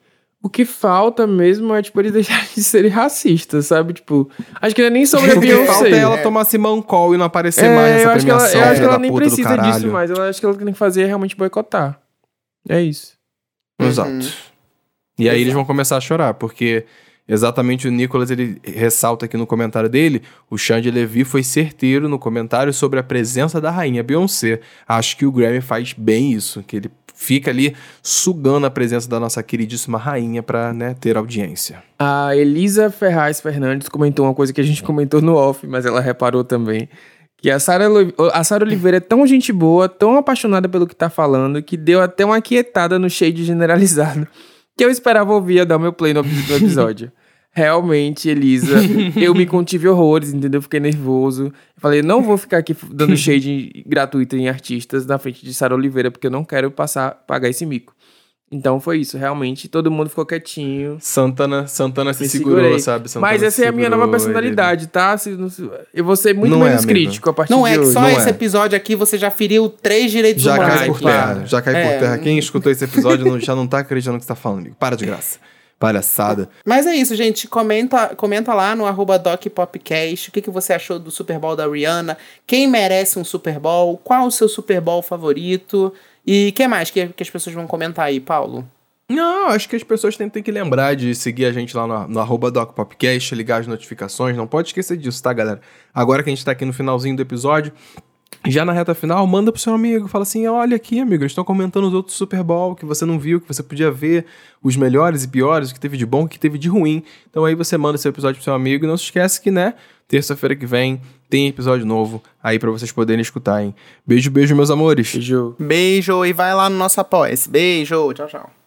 O que falta mesmo é, tipo, eles deixarem de serem racistas, sabe? Tipo, acho que não é nem sobre a Beyoncé. O que falta é ela tomar Simão Call e não aparecer é, mais nessa eu acho premiação. Que ela, eu acho que ela nem precisa disso mais. Eu acho que ela tem que fazer é realmente boicotar. É isso. Exato. Uhum. E aí eles vão começar a chorar, porque exatamente o Nicolas ele ressalta aqui no comentário dele, o Xande Levy foi certeiro no comentário sobre a presença da rainha Beyoncé. Acho que o Grammy faz bem isso, que ele fica ali sugando a presença da nossa queridíssima rainha para né, ter audiência. A Elisa Ferraz Fernandes comentou uma coisa que a gente comentou no off, mas ela reparou também. Que a Sara a Sarah Oliveira é tão gente boa, tão apaixonada pelo que tá falando, que deu até uma quietada no shade generalizado. Que eu esperava ouvir a dar meu play no episódio. Realmente, Elisa, eu me contive horrores, entendeu? Fiquei nervoso. Falei, não vou ficar aqui dando shade gratuito em artistas na frente de Sara Oliveira, porque eu não quero passar, pagar esse mico. Então foi isso, realmente todo mundo ficou quietinho. Santana, Santana se segurou, segurei. sabe? Santana Mas essa é a minha nova personalidade, ele... tá? Eu vou ser muito não menos é, crítico a partir não de é hoje. Não é que só esse episódio aqui você já feriu três direitos já humanos. Cai por terra, já cai é. por terra. Quem escutou esse episódio não, já não tá acreditando no que você tá falando, amigo. Para de graça. Palhaçada. Mas é isso, gente. Comenta, comenta lá no arroba DocPopcast o que, que você achou do Super Bowl da Rihanna. Quem merece um Super Bowl? Qual o seu Super Bowl favorito? E o que mais que, que as pessoas vão comentar aí, Paulo? Não, acho que as pessoas têm, têm que lembrar de seguir a gente lá no, no arroba DocPopcast, ligar as notificações. Não pode esquecer disso, tá, galera? Agora que a gente tá aqui no finalzinho do episódio, já na reta final, manda pro seu amigo, fala assim: olha aqui, amigo, eles estão comentando os outros Super Bowl que você não viu, que você podia ver, os melhores e piores, o que teve de bom, o que teve de ruim. Então aí você manda esse episódio pro seu amigo e não se esquece que, né, terça-feira que vem tem episódio novo aí para vocês poderem escutar, hein? Beijo, beijo, meus amores. Beijo. Beijo e vai lá no nosso apoia. Beijo, tchau, tchau.